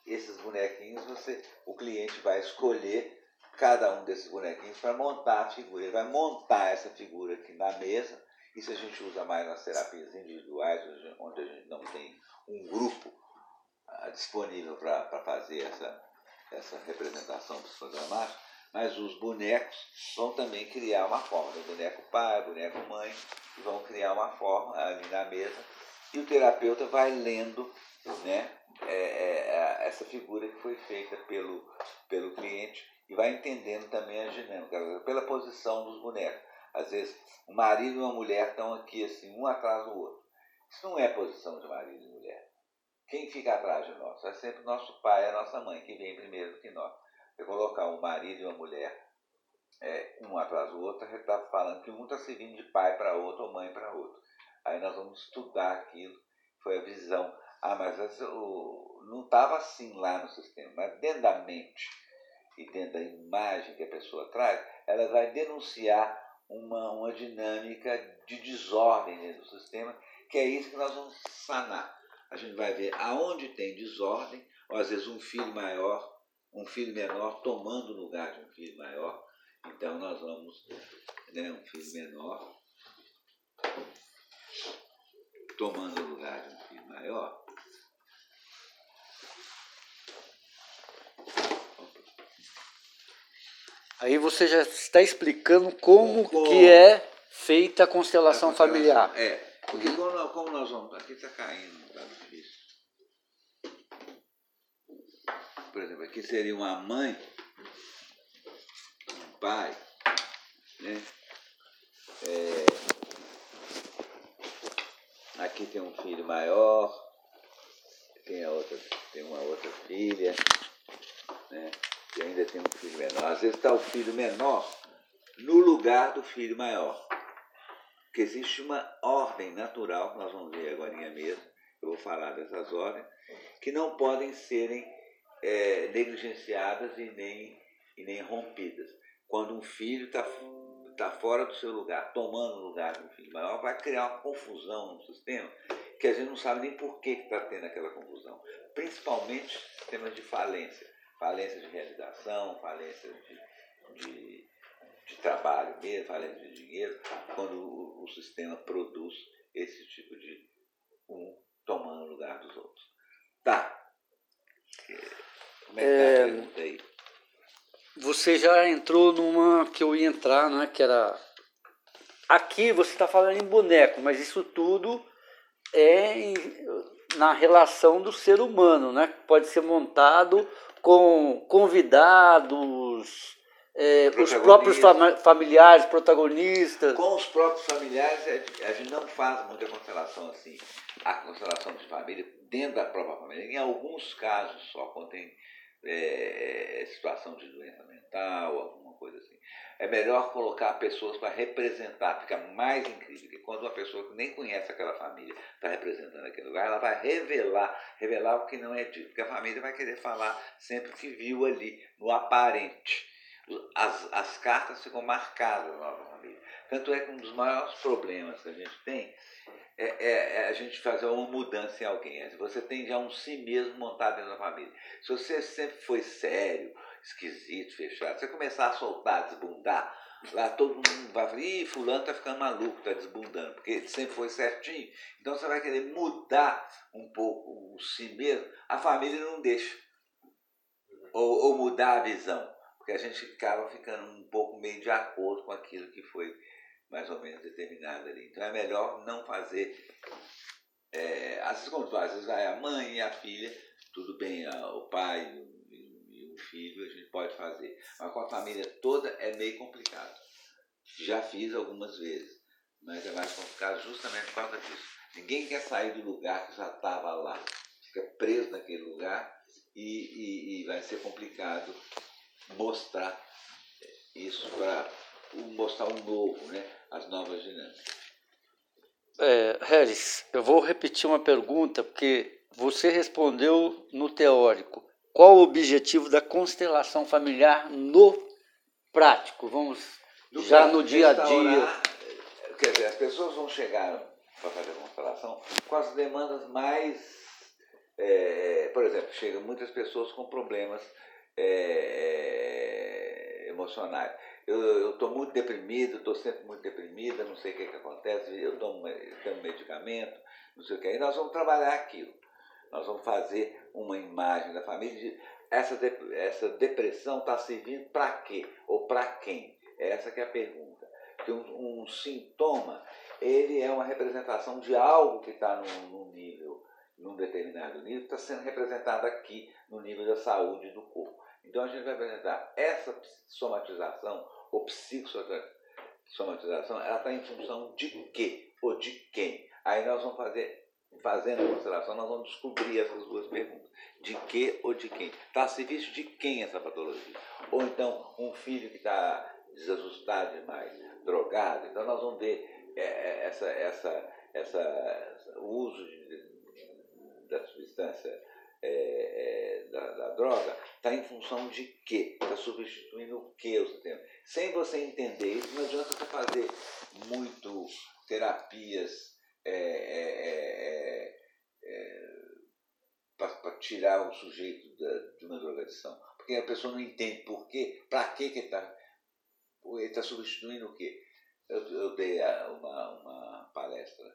Esses bonequinhos, você, o cliente vai escolher cada um desses bonequinhos para montar a figura. Ele vai montar essa figura aqui na mesa. Isso a gente usa mais nas terapias individuais, onde a gente não tem um grupo ah, disponível para fazer essa, essa representação psicodramática mas os bonecos vão também criar uma forma. O boneco pai, o boneco mãe, vão criar uma forma ali na mesa. E o terapeuta vai lendo né, é, é, essa figura que foi feita pelo, pelo cliente e vai entendendo também a dinâmica, pela posição dos bonecos. Às vezes, o marido e uma mulher estão aqui assim, um atrás do outro. Isso não é posição de marido e mulher. Quem fica atrás de nós? É sempre nosso pai e a nossa mãe, que vem primeiro do que nós você colocar um marido e uma mulher, é, um atrás do outro, está falando que um está servindo de pai para outro ou mãe para outro. Aí nós vamos estudar aquilo, foi a visão. Ah, mas o, não estava assim lá no sistema, mas dentro da mente e dentro da imagem que a pessoa traz, ela vai denunciar uma, uma dinâmica de desordem dentro do sistema, que é isso que nós vamos sanar. A gente vai ver aonde tem desordem, ou às vezes um filho maior um filho menor tomando o lugar de um filho maior. Então nós vamos, né, um filho menor tomando o lugar de um filho maior. Aí você já está explicando como, como que é feita a constelação, a constelação familiar. É, porque como, como nós vamos. Aqui está caindo, tá difícil. por exemplo, aqui seria uma mãe, um pai, né? É, aqui tem um filho maior, tem, a outra, tem uma outra filha, né? E ainda tem um filho menor. Às vezes está o filho menor no lugar do filho maior. Porque existe uma ordem natural, que nós vamos ver agora mesmo, eu vou falar dessas ordens, que não podem serem é, negligenciadas e nem, e nem rompidas. Quando um filho está tá fora do seu lugar, tomando o lugar um filho maior, vai criar uma confusão no sistema que a gente não sabe nem por que está tendo aquela confusão. Principalmente sistemas de falência. Falência de realização, falência de, de, de trabalho mesmo, falência de dinheiro, quando o, o sistema produz esse tipo de um tomando o lugar dos outros. Tá. Como é que tá a é, pergunta aí? Você já entrou numa que eu ia entrar, né? Que era. Aqui você está falando em boneco, mas isso tudo é em, na relação do ser humano, né? Pode ser montado com convidados, é, os próprios familiares, protagonistas. Com os próprios familiares, a gente não faz muita constelação assim. A constelação de família dentro da própria família. Em alguns casos só, quando tem é, situação de doença mental, coisa assim. é melhor colocar pessoas para representar, fica mais incrível. Quando uma pessoa que nem conhece aquela família está representando aquele lugar, ela vai revelar, revelar o que não é dito. Porque a família vai querer falar sempre o que viu ali, no aparente. As, as cartas ficam marcadas na nova família. Tanto é que um dos maiores problemas que a gente tem é, é, é, a gente fazer uma mudança em alguém. Você tem já um si mesmo montado dentro da família. Se você sempre foi sério, esquisito, fechado, você começar a soltar, desbundar, lá todo mundo vai falar, ih, fulano tá ficando maluco, tá desbundando, porque ele sempre foi certinho. Então você vai querer mudar um pouco o si mesmo, a família não deixa. Ou, ou mudar a visão. Porque a gente acaba ficando um pouco meio de acordo com aquilo que foi mais ou menos determinado ali. Então é melhor não fazer. É, às vezes, quando às vezes vai a mãe e a filha, tudo bem, o pai filho a gente pode fazer. Mas com a família toda é meio complicado. Já fiz algumas vezes, mas é mais complicado justamente por causa disso. Ninguém quer sair do lugar que já estava lá. Fica preso naquele lugar e, e, e vai ser complicado mostrar isso para mostrar um novo, né? as novas dinâmicas. É, Harris, eu vou repetir uma pergunta, porque você respondeu no teórico. Qual o objetivo da constelação familiar no prático? Vamos no já no dia a dia. Quer dizer, as pessoas vão chegar para fazer a constelação com as demandas mais. É, por exemplo, chegam muitas pessoas com problemas é, emocionais eu estou muito deprimido, estou sempre muito deprimida, não sei o que, que acontece, eu tomo, eu tomo medicamento, não sei o que. E nós vamos trabalhar aquilo. Nós vamos fazer uma imagem da família. De, essa, de, essa depressão está servindo para quê? Ou para quem? Essa que é a pergunta. Que um, um, sintoma, ele é uma representação de algo que está num, num nível, num determinado nível, está sendo representado aqui no nível da saúde do corpo. Então a gente vai apresentar essa somatização ou psicossomatização, ela está em função de quê ou de quem? Aí nós vamos fazer, fazendo a consideração, nós vamos descobrir essas duas perguntas. De que ou de quem? Está a serviço de quem essa patologia? Ou então um filho que está desajustado demais, drogado, então nós vamos ver é, é essa, essa, essa, o uso de, da substância é, é, da, da, droga está em função de quê? Está substituindo o que o sistema? Sem você entender isso, não adianta você fazer muito terapias é, é, é, é para tirar o sujeito da, de uma drogadição. Porque a pessoa não entende por quê, para que ele está ele tá substituindo o quê? Eu, eu dei uma, uma palestra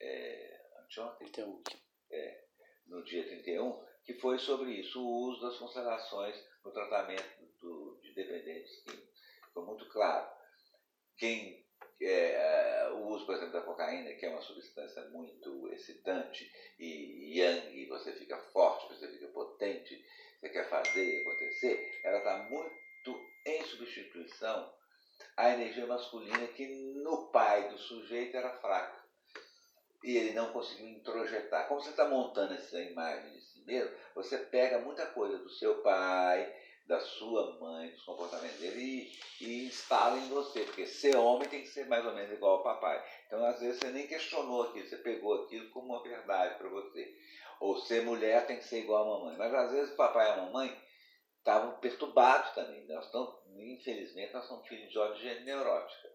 é, anteontem. É, no dia 31, que foi sobre isso, o uso das constelações no tratamento do, de dependentes químicos. Ficou muito claro. Quem é, por exemplo, da cocaína, que é uma substância muito excitante e yang, você fica forte, você fica potente, você quer fazer acontecer, ela está muito em substituição à energia masculina que no pai do sujeito era fraca e ele não conseguiu introjetar. Como você está montando essa imagem de si mesmo, você pega muita coisa do seu pai, da sua mãe, dos comportamentos dele e, e instala em você, porque ser homem tem que ser mais ou menos igual ao papai. Então, às vezes, você nem questionou aquilo, você pegou aquilo como uma verdade para você. Ou ser mulher tem que ser igual à mamãe. Mas, às vezes, o papai e a mamãe estavam perturbados também. Nós estamos, infelizmente, nós somos filhos de origem neurótica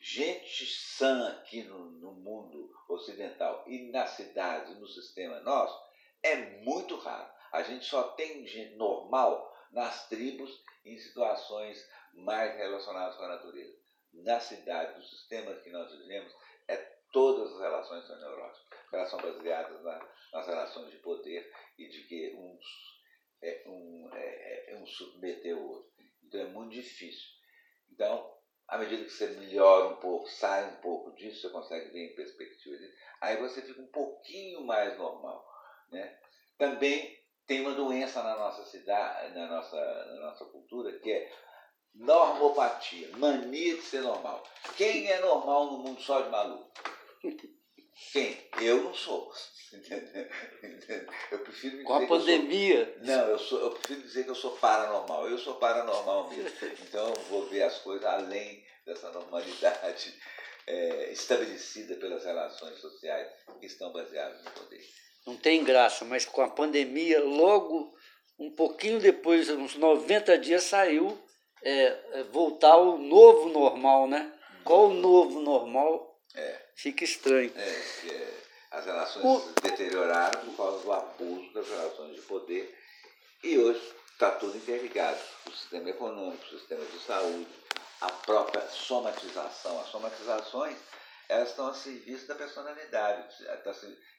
gente sã aqui no, no mundo ocidental e nas cidades, no sistema nosso, é muito raro. A gente só tem gente normal nas tribos em situações mais relacionadas com a natureza. Na cidade, no sistema que nós vivemos, é todas as relações são neuróticas. Elas são baseadas na, nas relações de poder e de que uns, é, um, é, é um submeter o outro. Então é muito difícil. Então, à medida que você melhora um pouco, sai um pouco disso, você consegue ver em perspectiva aí você fica um pouquinho mais normal. Né? Também tem uma doença na nossa cidade, na nossa, na nossa cultura, que é normopatia, mania de ser normal. Quem é normal no mundo só de maluco? Quem? Eu não sou. Eu prefiro Com a pandemia. Sou... Não, eu, sou, eu prefiro dizer que eu sou paranormal. Eu sou paranormal mesmo. Então eu vou ver as coisas além dessa normalidade é, estabelecida pelas relações sociais que estão baseadas no poder. Não tem graça, mas com a pandemia, logo um pouquinho depois, uns 90 dias, saiu é, é, voltar ao novo normal, né? Qual o novo normal? É. Fica estranho. É, as relações o... se deterioraram por causa do abuso das relações de poder e hoje está tudo interligado. O sistema econômico, o sistema de saúde, a própria somatização. As somatizações elas estão a serviço da personalidade, tá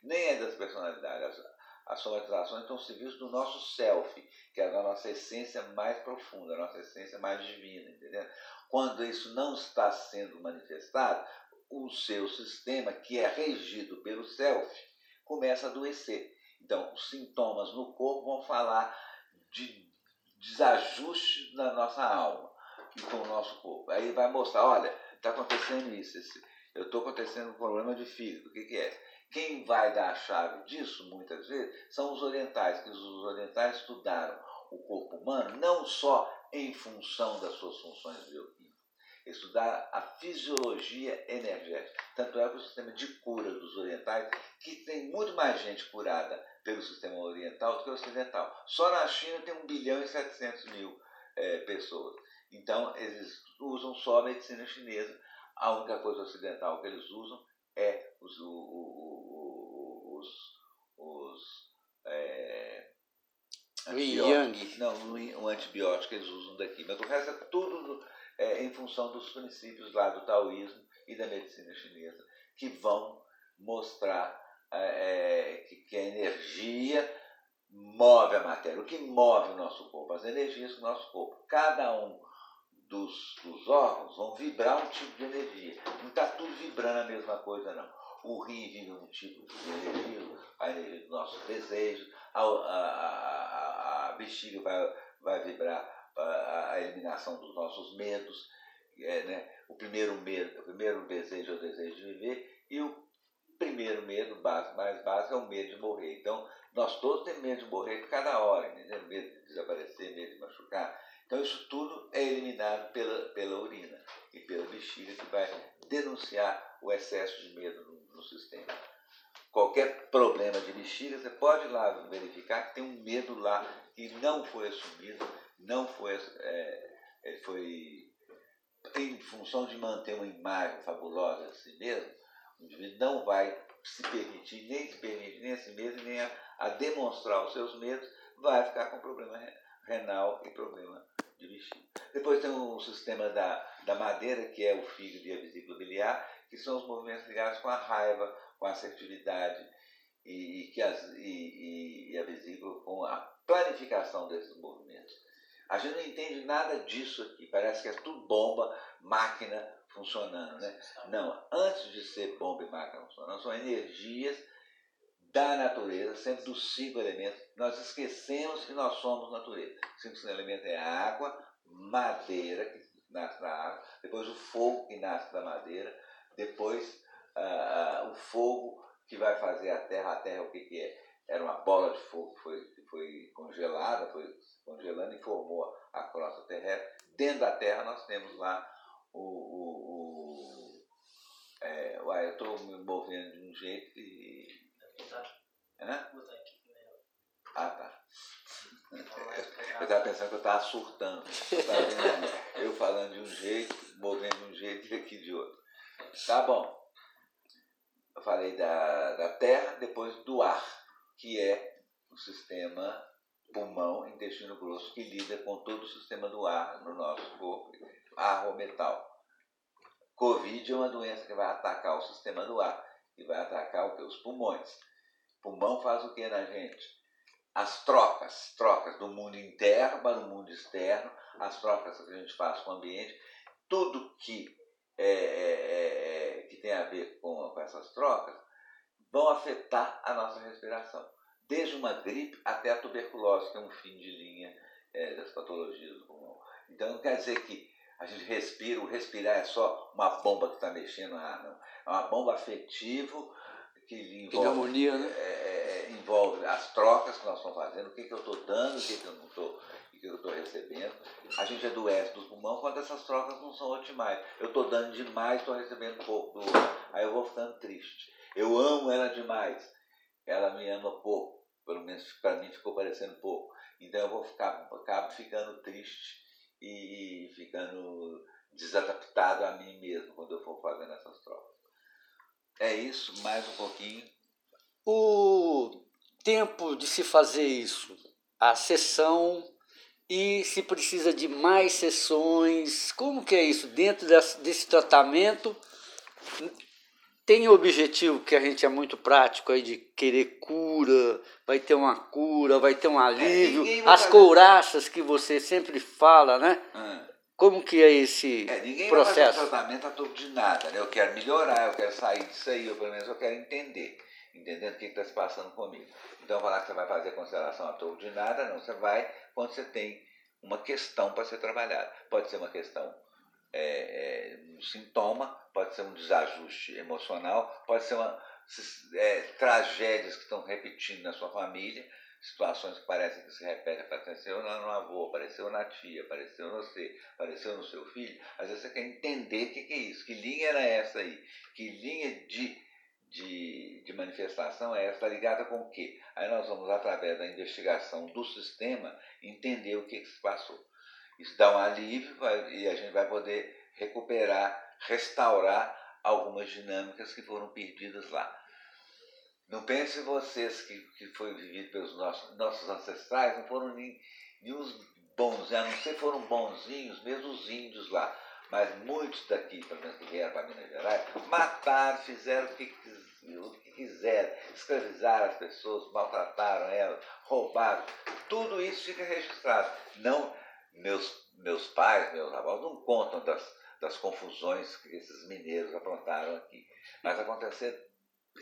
nem é das personalidades. As, somatizações estão a serviço do nosso self, que é a nossa essência mais profunda, a nossa essência mais divina, entendeu? Quando isso não está sendo manifestado, o seu sistema, que é regido pelo self, começa a adoecer. Então, os sintomas no corpo vão falar de desajuste na nossa alma e com o nosso corpo. Aí vai mostrar, olha, está acontecendo isso, esse, eu estou acontecendo um problema de fígado, o que, que é? Quem vai dar a chave disso, muitas vezes, são os orientais, que os orientais estudaram o corpo humano não só em função das suas funções bioquímicas, estudar a fisiologia energética. Tanto é que o sistema de cura dos orientais, que tem muito mais gente curada pelo sistema oriental do que o ocidental. Só na China tem 1 bilhão e 700 mil é, pessoas. Então, eles usam só a medicina chinesa. A única coisa ocidental que eles usam é os, os, os, os é, Yang. Não, o antibiótico que eles usam daqui. Mas o resto é tudo é, em função dos princípios lá do taoísmo e da medicina chinesa, que vão mostrar é, é, que, que a energia move a matéria. O que move o nosso corpo? As energias do nosso corpo. Cada um dos, dos órgãos vão vibrar um tipo de energia. Não está tudo vibrando a mesma coisa, não. O rim vibra um tipo de energia, a energia do nosso desejo, a, a, a, a bexiga vai, vai vibrar a, a eliminação dos nossos medos. É, né? O primeiro medo, o primeiro desejo é o desejo de viver e o primeiro medo básico, mais básico é o medo de morrer. Então, nós todos temos medo de morrer cada hora, entendeu? medo de desaparecer, medo de machucar. Então, isso tudo é eliminado pela, pela urina e pela bexiga, que vai denunciar o excesso de medo no, no sistema. Qualquer problema de bexiga, você pode ir lá verificar que tem um medo lá que não foi assumido não foi, é, ele foi em função de manter uma imagem fabulosa de si mesmo, o indivíduo não vai se permitir, nem se permite nem a si mesmo, nem a, a demonstrar os seus medos, vai ficar com problema renal e problema de bexiga. Depois tem o sistema da, da madeira, que é o fígado e a vesícula biliar, que são os movimentos ligados com a raiva, com a assertividade e, e que as, e, e, e a vesícula com a planificação desses movimentos. A gente não entende nada disso aqui. Parece que é tudo bomba, máquina funcionando. Né? Não, antes de ser bomba e máquina funcionando, são energias da natureza, sempre dos cinco elementos. Nós esquecemos que nós somos natureza. Os cinco elementos é água, madeira, que nasce da água, depois o fogo, que nasce da madeira, depois uh, o fogo que vai fazer a terra. A terra o que, que é? Era uma bola de fogo que foi, que foi congelada, foi congelando e formou a crosta terrestre. Dentro da Terra nós temos lá o. o, o é, estou me movendo de um jeito que. Hã? Ah, tá. Eu estava pensando que eu estava surtando. Eu falando de um jeito, movendo de um jeito e aqui de outro. Tá bom. Eu falei da, da terra, depois do ar, que é o sistema pulmão, intestino grosso, que lida com todo o sistema do ar no nosso corpo, ar ou metal. Covid é uma doença que vai atacar o sistema do ar e vai atacar o que? Os pulmões. Pulmão faz o que na gente? As trocas, trocas do mundo interno para o mundo externo, as trocas que a gente faz com o ambiente, tudo que, é, é, é, que tem a ver com, com essas trocas vão afetar a nossa respiração desde uma gripe até a tuberculose, que é um fim de linha é, das patologias do pulmão. Então não quer dizer que a gente respira, o respirar é só uma bomba que está mexendo no ar, não. É uma bomba afetivo que envolve, harmonia, né? É, é, é, envolve as trocas que nós estamos fazendo, o que, que eu estou dando, o que, que eu não estou o que eu estou recebendo. A gente adoece do pulmão quando essas trocas não são otimais. Eu estou dando demais, estou recebendo pouco do outro. Aí eu vou ficando triste. Eu amo ela demais. Ela me ama pouco. Pelo menos para mim ficou parecendo pouco. Então eu vou ficar, acabo ficando triste e ficando desadaptado a mim mesmo quando eu for fazendo essas trocas. É isso, mais um pouquinho. O tempo de se fazer isso, a sessão e se precisa de mais sessões, como que é isso? Dentro desse, tratamento, tem o objetivo que a gente é muito prático aí de querer cura, vai ter uma cura, vai ter um é, alívio, é, as couraças que você sempre fala, né? Hum. Como que é esse é, ninguém processo? Ninguém vai tratamento a todo de nada, né? Eu quero melhorar, eu quero sair disso aí, ou pelo menos eu quero entender, entendendo o que está se passando comigo. Então falar que você vai fazer consideração a todo de nada, não, você vai quando você tem uma questão para ser trabalhada. Pode ser uma questão é, é, um sintoma, pode ser um desajuste emocional, pode ser uma, é, tragédias que estão repetindo na sua família, situações que parecem que se repetem, apareceu no avô, apareceu na tia, apareceu no você, apareceu no seu filho, às vezes você quer entender o que, é isso, que linha era essa aí, que linha de, de, de manifestação é essa, está ligada com o quê? Aí nós vamos, através da investigação do sistema, entender o que, que se passou. Isso dá um alívio e a gente vai poder recuperar, restaurar algumas dinâmicas que foram perdidas lá. Não pense vocês que, que foi vivido pelos nossos, nossos ancestrais, não foram nem, nem os bons, a não ser foram bonzinhos, mesmo os índios lá. Mas muitos daqui, pelo menos que vieram para Minas Gerais, mataram, fizeram o que, o que quiseram, escravizaram as pessoas, maltrataram elas, roubaram. Tudo isso fica registrado. Não, meus, meus pais, meus avós não contam das, das confusões que esses mineiros aprontaram aqui. Mas acontecer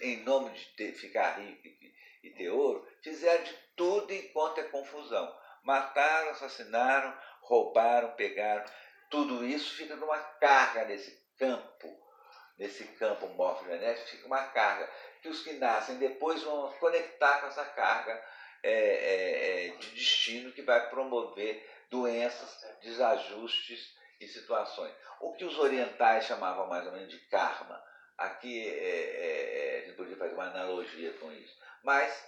em nome de ter, ficar rico e, e ter ouro, fizeram de tudo enquanto é confusão. Mataram, assassinaram, roubaram, pegaram. Tudo isso fica numa carga nesse campo, nesse campo morfogenético, fica uma carga que os que nascem depois vão conectar com essa carga é, é, é de destino que vai promover doenças, desajustes e situações. O que os orientais chamavam mais ou menos de karma. Aqui é, é, é, a gente podia fazer uma analogia com isso. Mas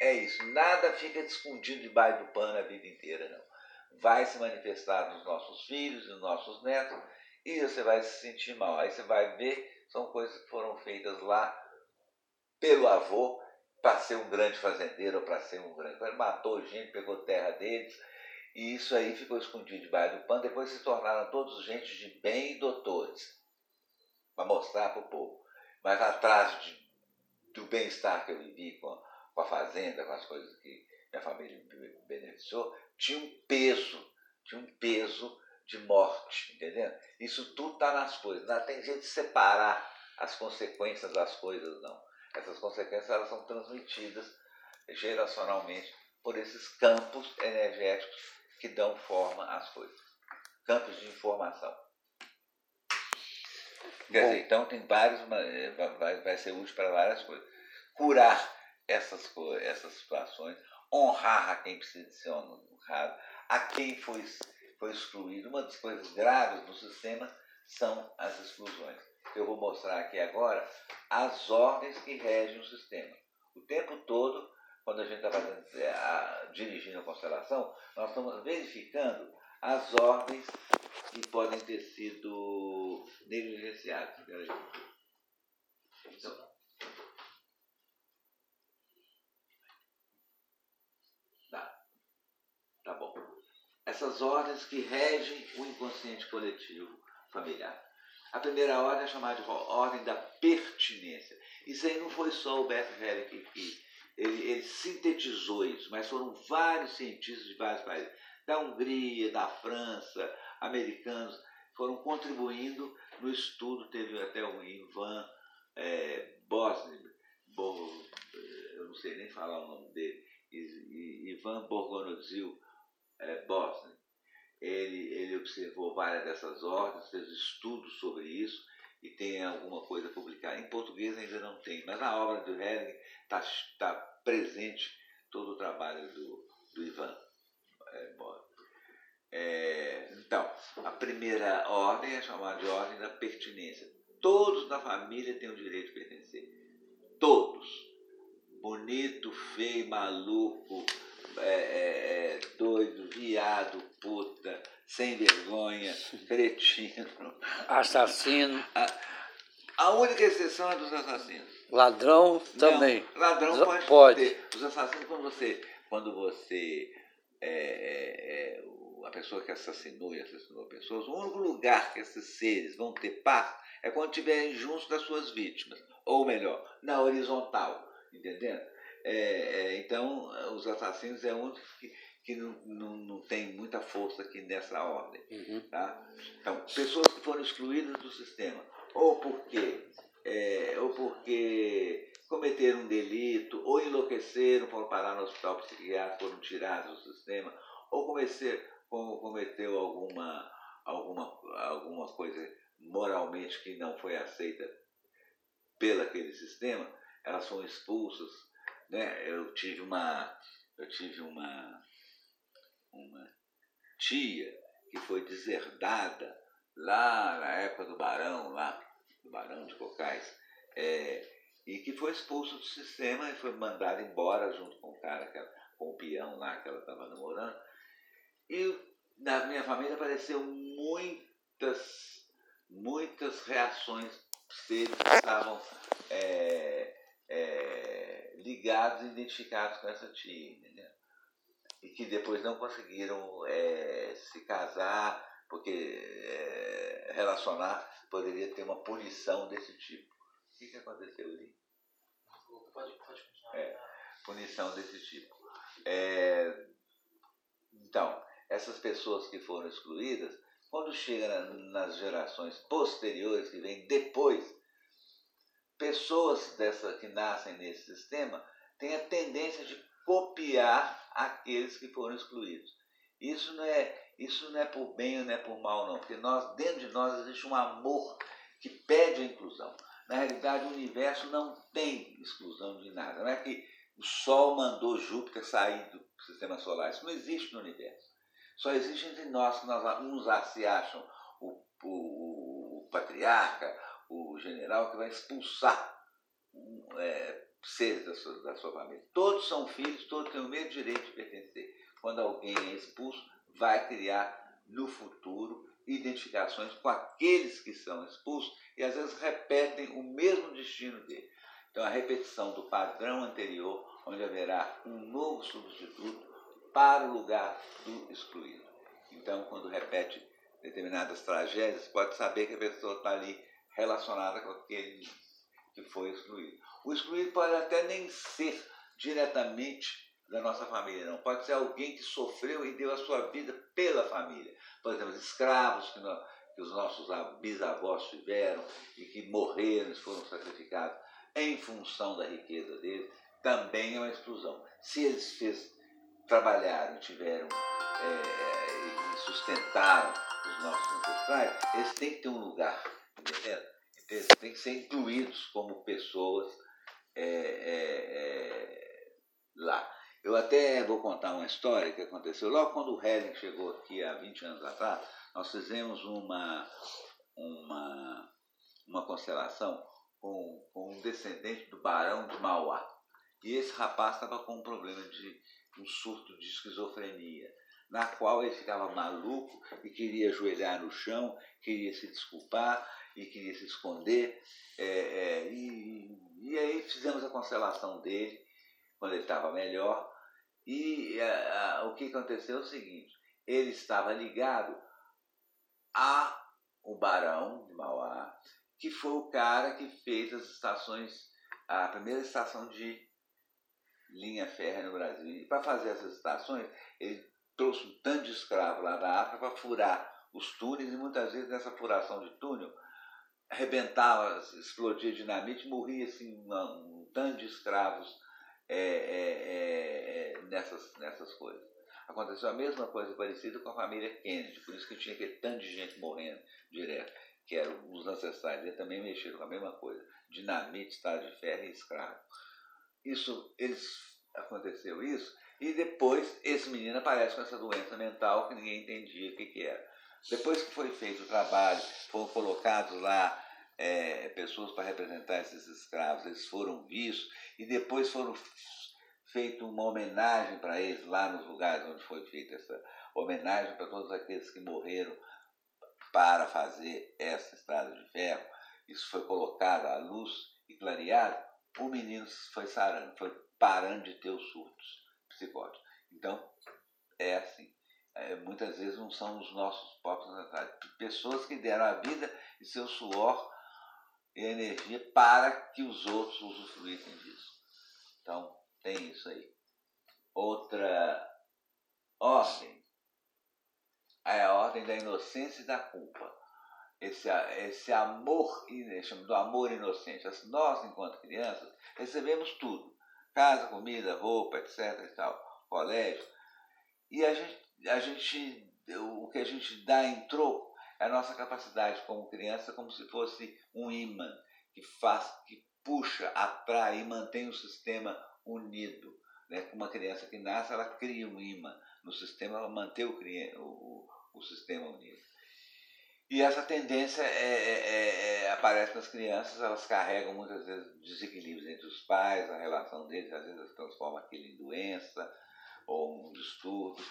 é isso, nada fica escondido debaixo do pano a vida inteira, não. Vai se manifestar nos nossos filhos, nos nossos netos, e você vai se sentir mal. Aí você vai ver, são coisas que foram feitas lá pelo avô para ser um grande fazendeiro ou para ser um grande. Ele matou gente, pegou terra deles, e isso aí ficou escondido debaixo do pano. Depois se tornaram todos gente de bem e doutores, para mostrar para o povo. Mas atrás de, do bem-estar que eu vivi com, com a fazenda, com as coisas que minha família me beneficiou, tinha um peso, tinha um peso de morte, entendeu? Isso tudo está nas coisas. Não tem jeito de separar as consequências das coisas, não. Essas consequências elas são transmitidas geracionalmente por esses campos energéticos que dão forma às coisas. Campos de informação. Quer Bom. dizer, então tem vários, eh, vai, vai ser útil para várias coisas. Curar essas, essas situações, honrar a quem precisa ser honrado, a quem foi, foi excluído. Uma das coisas graves do sistema são as exclusões. Eu vou mostrar aqui agora as ordens que regem o sistema. O tempo todo quando a gente está é, dirigindo a constelação, nós estamos verificando as ordens que podem ter sido negligenciadas. Então, tá. tá bom. Essas ordens que regem o inconsciente coletivo familiar. A primeira ordem é chamada de ordem da pertinência. Isso aí não foi só o Beth Hellick que ele, ele, sintetizou isso, mas foram vários cientistas de vários países, da Hungria, da França, americanos, foram contribuindo no estudo. Teve até o Ivan é, Bosnia, eu não sei nem falar o nome dele, Ivan Borgonozil é, Bosnia. Ele, ele observou várias dessas ordens, fez estudos sobre isso e tem alguma coisa publicada. Em português ainda não tem, mas na obra do Hering está tá presente todo o trabalho do, do Ivan é, é, então, a primeira ordem é chamada de ordem da pertinência. Todos na família têm o direito de pertencer. Todos. Bonito, feio, maluco, é, é, é doido, viado, puta, sem vergonha, cretino. Assassino. A, a única exceção é dos assassinos. Ladrão também. Não, ladrão pode, pode ter. Os assassinos, quando você, quando você é, é, é a pessoa que assassinou e assassinou pessoas, o único lugar que esses seres vão ter paz é quando estiverem juntos das suas vítimas. Ou melhor, na horizontal. Entendendo? É, é, então, os assassinos é um que, que não, não, não tem muita força aqui nessa ordem. Uhum. Tá? Então, pessoas que foram excluídas do sistema, ou porque, é, ou porque cometeram um delito, ou enlouqueceram, foram parar no hospital psiquiátrico, foram tirados do sistema, ou cometeu alguma, alguma, alguma coisa moralmente que não foi aceita pelo aquele sistema, elas foram expulsas. Né? Eu tive uma, eu tive uma, uma tia que foi deserdada lá na época do Barão, lá, do Barão de Cocais, é, e que foi expulso do sistema e foi mandada embora junto com o cara, com o peão lá que ela estava namorando. E na minha família apareceu muitas, muitas reações seres que estavam é, é, ligados, identificados com essa tia, entendeu? E que depois não conseguiram é, se casar, porque é, relacionar poderia ter uma punição desse tipo. O que, que aconteceu ali? Pode, pode continuar. É, punição desse tipo. É, então, essas pessoas que foram excluídas, quando chega na, nas gerações posteriores, que vêm depois, pessoas dessa, que nascem nesse sistema têm a tendência de copiar aqueles que foram excluídos. Isso não é, isso não é por bem ou não é por mal, não, porque nós, dentro de nós existe um amor que pede a inclusão. Na realidade, o universo não tem exclusão de nada. Não é que o Sol mandou Júpiter sair do sistema solar. Isso não existe no universo. Só existe entre nós que nós, uns se acham o, o, o patriarca, o general que vai expulsar é, seres da sua, da sua família. Todos são filhos, todos têm o mesmo direito de pertencer. Quando alguém é expulso, vai criar no futuro identificações com aqueles que são expulsos e às vezes repetem o mesmo destino dele. Então, a repetição do padrão anterior, onde haverá um novo substituto para o lugar do excluído. Então, quando repete determinadas tragédias, pode saber que a pessoa está ali relacionada com aquele que foi excluído. O excluído pode até nem ser diretamente da nossa família, não. Pode ser alguém que sofreu e deu a sua vida pela família. Por exemplo, escravos que, nós, que os nossos bisavós tiveram e que morreram, foram sacrificados em função da riqueza deles, também é uma exclusão. Se eles fez, trabalharam, tiveram é, e sustentaram os nossos ancestrais, eles têm que ter um lugar, entendeu? Eles têm que ser incluídos como pessoas é, é, é, lá. Eu até vou contar uma história que aconteceu logo quando o Helen chegou aqui há 20 anos atrás, nós fizemos uma, uma, uma constelação com, com um descendente do Barão de Mauá. E esse rapaz estava com um problema de um surto de esquizofrenia, na qual ele ficava maluco e queria ajoelhar no chão, queria se desculpar e queria se esconder. É, é, e, e aí fizemos a constelação dele, quando ele estava melhor. E a, a, o que aconteceu é o seguinte: ele estava ligado a o Barão de Mauá, que foi o cara que fez as estações, a primeira estação de linha férrea no Brasil. E para fazer essas estações, ele trouxe um tanto de escravo lá da África para furar os túneis e muitas vezes nessa furação de túnel arrebentava, explodia dinamite, morria assim um, tanto de escravos é, é, é, é, nessas, nessas coisas. Aconteceu a mesma coisa parecida com a família Kennedy, por isso que tinha aquele tanto de gente morrendo direto. que eram os ancestrais dele, também mexeram com a mesma coisa. Dinamite, estado de ferro e escravo. Isso, eles aconteceu isso, e depois esse menino aparece com essa doença mental que ninguém entendia o que, que era. Depois que foi feito o trabalho, foram colocados lá é, pessoas para representar esses escravos, eles foram vistos e depois foram feito uma homenagem para eles lá nos lugares onde foi feita essa homenagem para todos aqueles que morreram para fazer essa estrada de ferro. Isso foi colocado à luz e clareado. O menino foi sarando, foi parando de ter os surtos psicóticos. Então, é assim é, muitas vezes não são os nossos próprios ancestrais. Pessoas que deram a vida e seu suor e energia para que os outros usufruíssem disso. Então, tem isso aí. Outra ordem é a ordem da inocência e da culpa. Esse, esse amor, chama do amor inocente. Nós, enquanto crianças, recebemos tudo. Casa, comida, roupa, etc. E tal, colégio. E a gente a gente, o que a gente dá em troco é a nossa capacidade como criança, como se fosse um imã que faz, que puxa, atrai e mantém o sistema unido. Né? Uma criança que nasce, ela cria um imã no sistema, ela mantém o, o, o sistema unido. E essa tendência é, é, é, é, aparece nas crianças, elas carregam muitas vezes desequilíbrios entre os pais, a relação deles às vezes transforma aquilo em doença ou um distúrbio.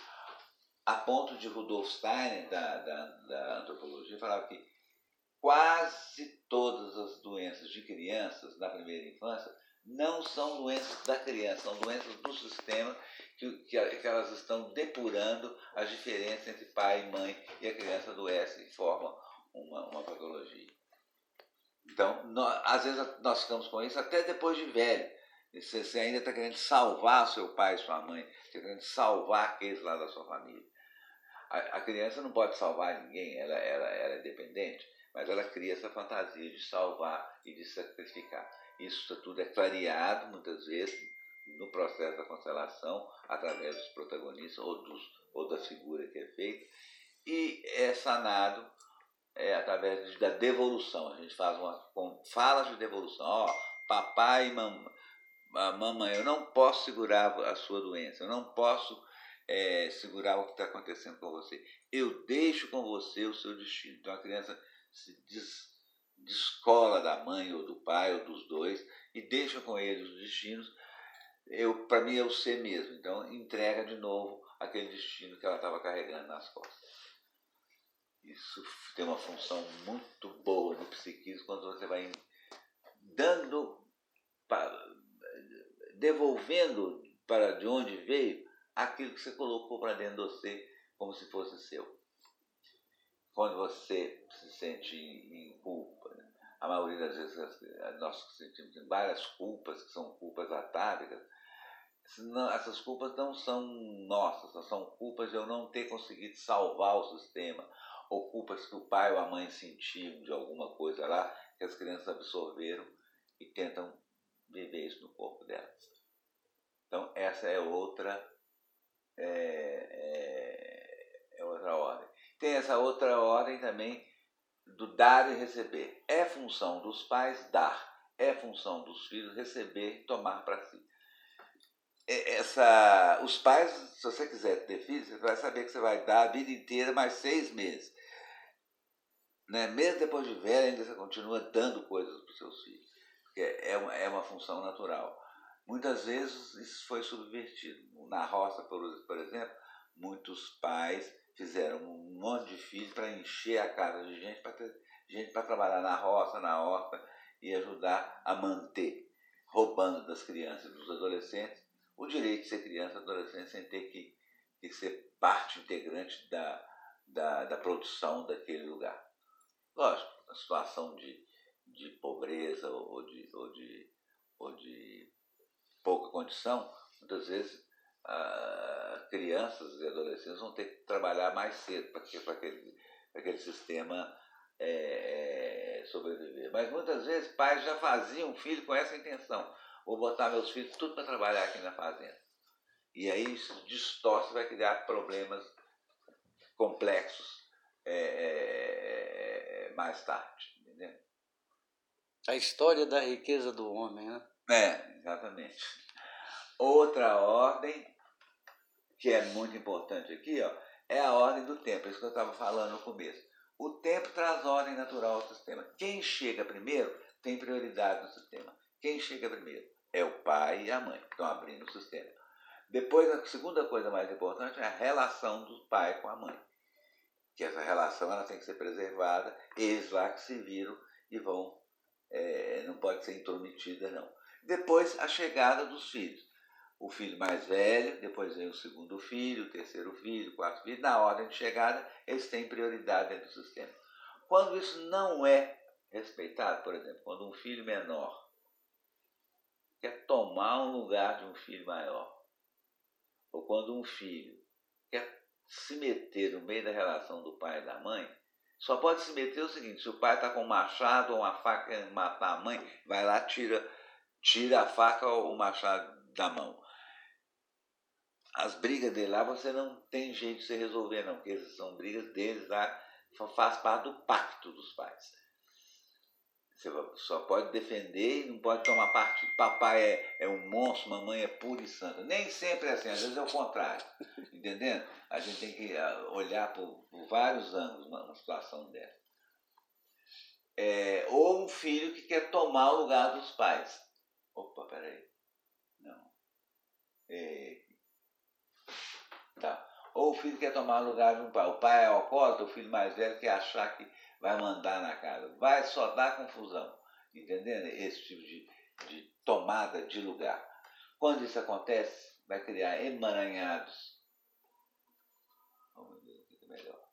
A ponto de Rudolf Steiner, da, da, da antropologia, falava que quase todas as doenças de crianças na primeira infância não são doenças da criança, são doenças do sistema que, que, que, elas estão depurando as diferenças entre pai e mãe e a criança adoece e forma uma, uma patologia. Então, nós, às vezes nós ficamos com isso até depois de velho. Você, você ainda está querendo salvar seu pai e sua mãe, está querendo salvar aqueles lá da sua família. A, a criança não pode salvar ninguém, ela, ela, ela é dependente, mas ela cria essa fantasia de salvar e de sacrificar. Isso tudo é clareado muitas vezes no processo da constelação, através dos protagonistas ou, dos, ou da figura que é feita, e é sanado é, através da devolução. A gente faz uma com, fala de devolução. Ó, papai e mamãe, mamãe, eu não posso segurar a sua doença, eu não posso é, segurar o que está acontecendo com você. Eu deixo com você o seu destino. Então a criança se des, descola da mãe ou do pai ou dos dois e deixa com eles os destinos. Eu, para mim é o ser mesmo. Então entrega de novo aquele destino que ela estava carregando nas costas. Isso tem uma função muito boa no psiquismo quando você vai dando, devolvendo para de onde veio aquilo que você colocou para dentro de você como se fosse seu. Quando você se sente em culpa, né? a maioria das vezes nós sentimos várias culpas, que são culpas atávicas, essas culpas não são nossas, são culpas de eu não ter conseguido salvar o sistema, ou culpas que o pai ou a mãe sentiram de alguma coisa lá, que as crianças absorveram e tentam viver isso no corpo delas. Então, essa é outra é, é, é outra ordem. Tem essa outra ordem também do dar e receber. É função dos pais dar, é função dos filhos receber e tomar para si. É, essa, os pais, se você quiser ter filhos, você vai saber que você vai dar a vida inteira mais seis meses. Né? Mesmo depois de velho, ainda você continua dando coisas para os seus filhos. Porque é uma, é uma função natural. Muitas vezes isso foi subvertido. Na roça, por, por exemplo, muitos pais fizeram um monte de filhos para encher a casa de gente, para ter gente para trabalhar na roça, na horta e ajudar a manter, roubando das crianças e dos adolescentes o direito de ser criança e adolescente sem ter que, que ser parte integrante da, da, da produção daquele lugar. Lógico, a situação de, de pobreza ou de, ou de, ou de pouca condição, muitas vezes ah, crianças e adolescentes vão ter que trabalhar mais cedo para que, aquele, sistema é, é, sobreviver. Mas muitas vezes pais já faziam filho com essa intenção. Vou botar meus filhos tudo para trabalhar aqui na fazenda. E aí isso distorce, vai criar problemas complexos, é, é, é mais tarde. Entendeu? A história da riqueza do homem, né? É, exatamente. Outra ordem, que é muito importante aqui, ó, é a ordem do tempo, é isso que eu estava falando no começo. O tempo traz ordem natural ao sistema. Quem chega primeiro tem prioridade no sistema. Quem chega primeiro é o pai e a mãe, que estão abrindo o sistema. Depois, a segunda coisa mais importante é a relação do pai com a mãe. Que essa relação ela tem que ser preservada, eles lá que se viram e vão, é, não pode ser intrometida, não. Depois, a chegada dos filhos. O filho mais velho, depois vem o segundo filho, o terceiro filho, o quarto filho. Na ordem de chegada, eles têm prioridade dentro do sistema. Quando isso não é respeitado, por exemplo, quando um filho menor quer tomar um lugar de um filho maior, ou quando um filho quer se meter no meio da relação do pai e da mãe, só pode se meter o seguinte: se o pai está com um machado ou uma faca querendo matar a mãe, vai lá, tira, tira a faca ou o machado da mão. As brigas dele lá você não tem jeito de se resolver, não, porque são brigas deles lá, faz parte do pacto dos pais. Você só pode defender e não pode tomar partido. Papai é, é um monstro, mamãe é pura e santa. Nem sempre é assim, às vezes é o contrário. Entendendo? A gente tem que ah, olhar por, por vários ângulos uma, situação dessa. É, ou um filho que quer tomar o lugar dos pais. Opa, peraí. Não. É, tá. Ou o filho quer tomar o lugar de um pai. O pai é alcoólatra, o filho mais velho quer achar que vai mandar na casa. Vai só dar confusão. Entendendo? Esse tipo de, de tomada de lugar. Quando isso acontece, vai criar emaranhados. Vamos ver o que é melhor.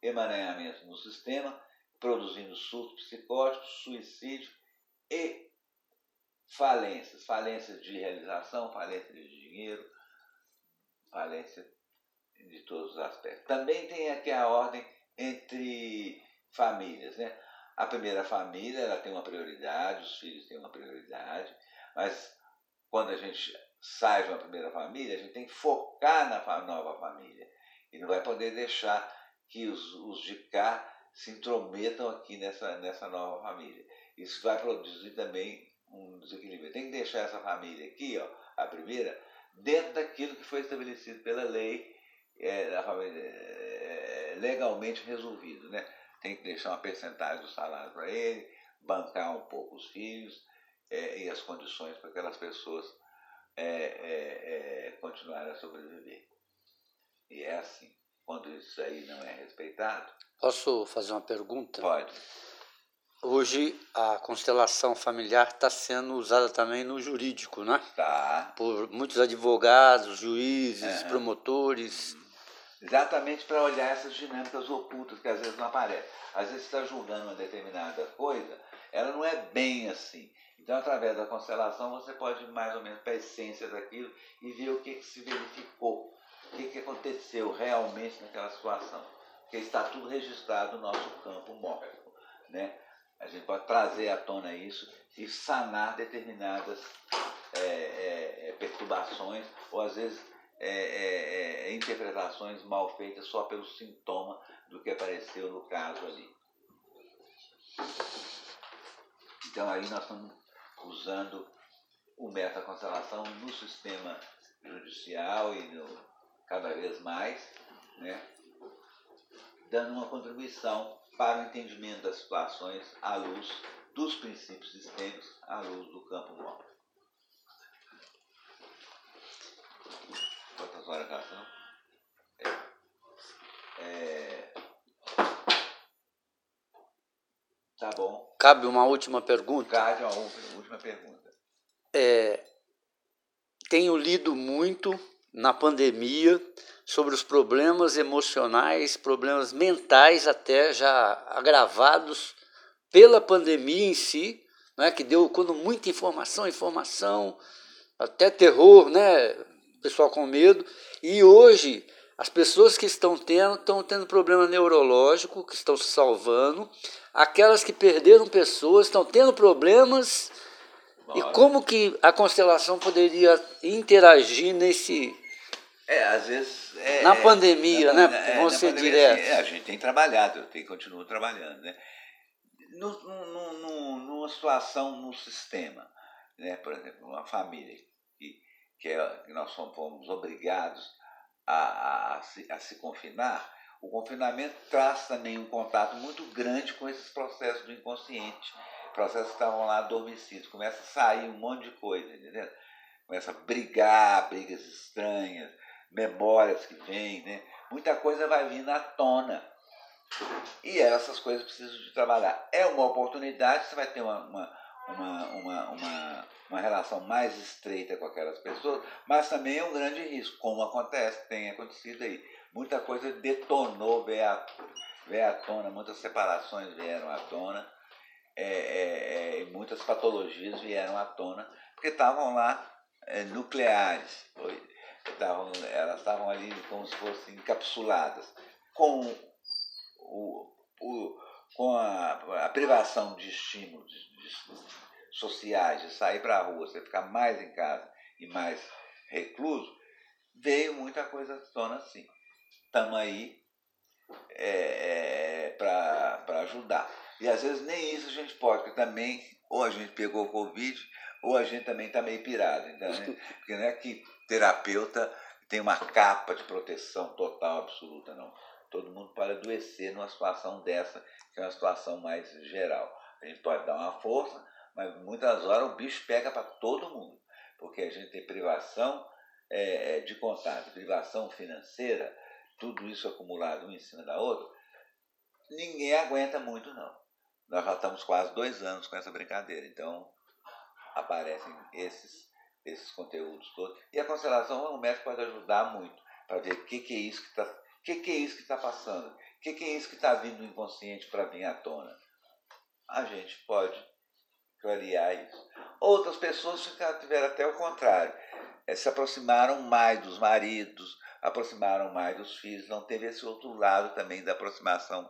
Emaranhamento no sistema, produzindo surtos psicóticos, suicídio e falências. Falências de realização, falência de dinheiro, falência de todos os aspectos. Também tem aqui a ordem entre famílias. Né? A primeira família ela tem uma prioridade, os filhos têm uma prioridade, mas quando a gente sai de uma primeira família, a gente tem que focar na nova família. E não vai poder deixar que os, os de cá se intrometam aqui nessa, nessa nova família. Isso vai produzir também um desequilíbrio. Tem que deixar essa família aqui, ó, a primeira, dentro daquilo que foi estabelecido pela lei, é, família, é, legalmente resolvido. Né? Tem que deixar uma percentagem do salário para ele, bancar um pouco os filhos é, e as condições para aquelas pessoas é, é, é, continuarem a sobreviver. E é assim. Quando isso aí não é respeitado. Posso fazer uma pergunta? Pode. Hoje a constelação familiar está sendo usada também no jurídico, né? Tá. Por muitos advogados, juízes, promotores. Exatamente para olhar essas dinâmicas ocultas que às vezes não aparecem. Às vezes está julgando uma determinada coisa, ela não é bem assim. Então, através da constelação, você pode ir mais ou menos para a essência daquilo e ver o que, que se verificou, o que, que aconteceu realmente naquela situação. Porque está tudo registrado no nosso campo mórfico. Né? A gente pode trazer à tona isso e sanar determinadas é, é perturbações, ou às vezes é, é, é, interpretações mal feitas só pelo sintoma do que apareceu no caso ali. Então aí nós estamos usando o meta-constelação no sistema judicial e no, cada vez mais, né, dando uma contribuição para o entendimento das situações à luz dos princípios sistêmicos, à luz do campo móvel. São? É, é, tá bom. Cabe uma última pergunta? Cabe uma última pergunta. É, tenho lido muito na pandemia sobre os problemas emocionais, problemas mentais até já agravados pela pandemia em si, né, que deu quando muita informação, informação, até terror, né, pessoal com medo. E hoje, as pessoas que estão tendo, estão tendo problema neurológico, que estão se salvando. Aquelas que perderam pessoas estão tendo problemas. E como que a constelação poderia interagir nesse. É, às vezes. É, na pandemia, é, né? Na, Vamos ser direto. É, a gente tem trabalhado, eu tenho, continuo trabalhando, né? no, no, no, numa situação no sistema, né? por exemplo, uma família que, é, que nós fomos obrigados a, a, a, se, a se confinar, o confinamento traz também um contato muito grande com esses processos do inconsciente, processos que estavam lá adormecidos. Começa a sair um monte de coisa, entendeu? Começa a brigar, brigas estranhas, memórias que vêm, né? Muita coisa vai vindo à tona. E essas coisas precisam de trabalhar. É uma oportunidade, você vai ter uma, uma, uma, uma, uma, uma relação mais estreita com aquelas pessoas, mas também é um grande risco, como acontece, tem acontecido aí. Muita coisa detonou, veio à, veio à tona, muitas separações vieram à tona, é, é, é, muitas patologias vieram à tona, porque estavam lá é, nucleares, estavam, elas estavam ali como se fossem encapsuladas. Com o, o, com a, a, privação de estímulos de, de, sociais, de sair para a rua, você ficar mais em casa e mais recluso, veio muita coisa à tona assim. Estamos aí é, é, para ajudar. E às vezes nem isso a gente pode, porque também ou a gente pegou o Covid, ou a gente também está meio pirado. Então, né? Porque não é que terapeuta tem uma capa de proteção total, absoluta, não. Todo mundo pode adoecer numa situação dessa, que é uma situação mais geral. A gente pode dar uma força, mas muitas horas o bicho pega para todo mundo, porque a gente tem privação é, de contato, privação financeira, tudo isso acumulado um em cima da outra, ninguém aguenta muito não. Nós já estamos quase dois anos com essa brincadeira, então aparecem esses, esses conteúdos todos. E a constelação, o médico pode ajudar muito para ver o que, que é isso que está que, que é isso que está passando? O que, que é isso que está vindo do inconsciente para vir à tona? A gente pode clarear isso. Outras pessoas ficaram, tiveram até o contrário. É, se aproximaram mais dos maridos, aproximaram mais dos filhos, não teve esse outro lado também da aproximação,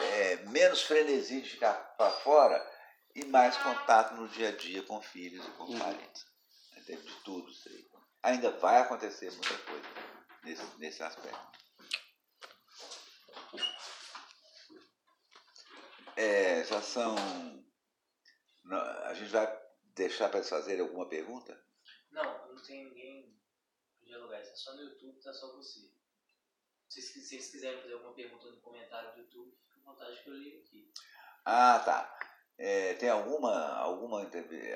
é, menos frenesi de ficar para fora e mais contato no dia a dia com filhos e com uhum. parentes. De tudo isso aí. Ainda vai acontecer muita coisa nesse, nesse aspecto. É, já são. A gente vai deixar para eles fazerem alguma pergunta? Não, não tem ninguém para dialogar. Isso é só no YouTube, tá só você. Se, se vocês quiserem fazer alguma pergunta no comentário do YouTube, fica à vontade que eu leio aqui. Ah, tá. É, tem alguma, alguma,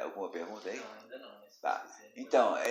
alguma pergunta aí? Não, ainda não. Tá. Então,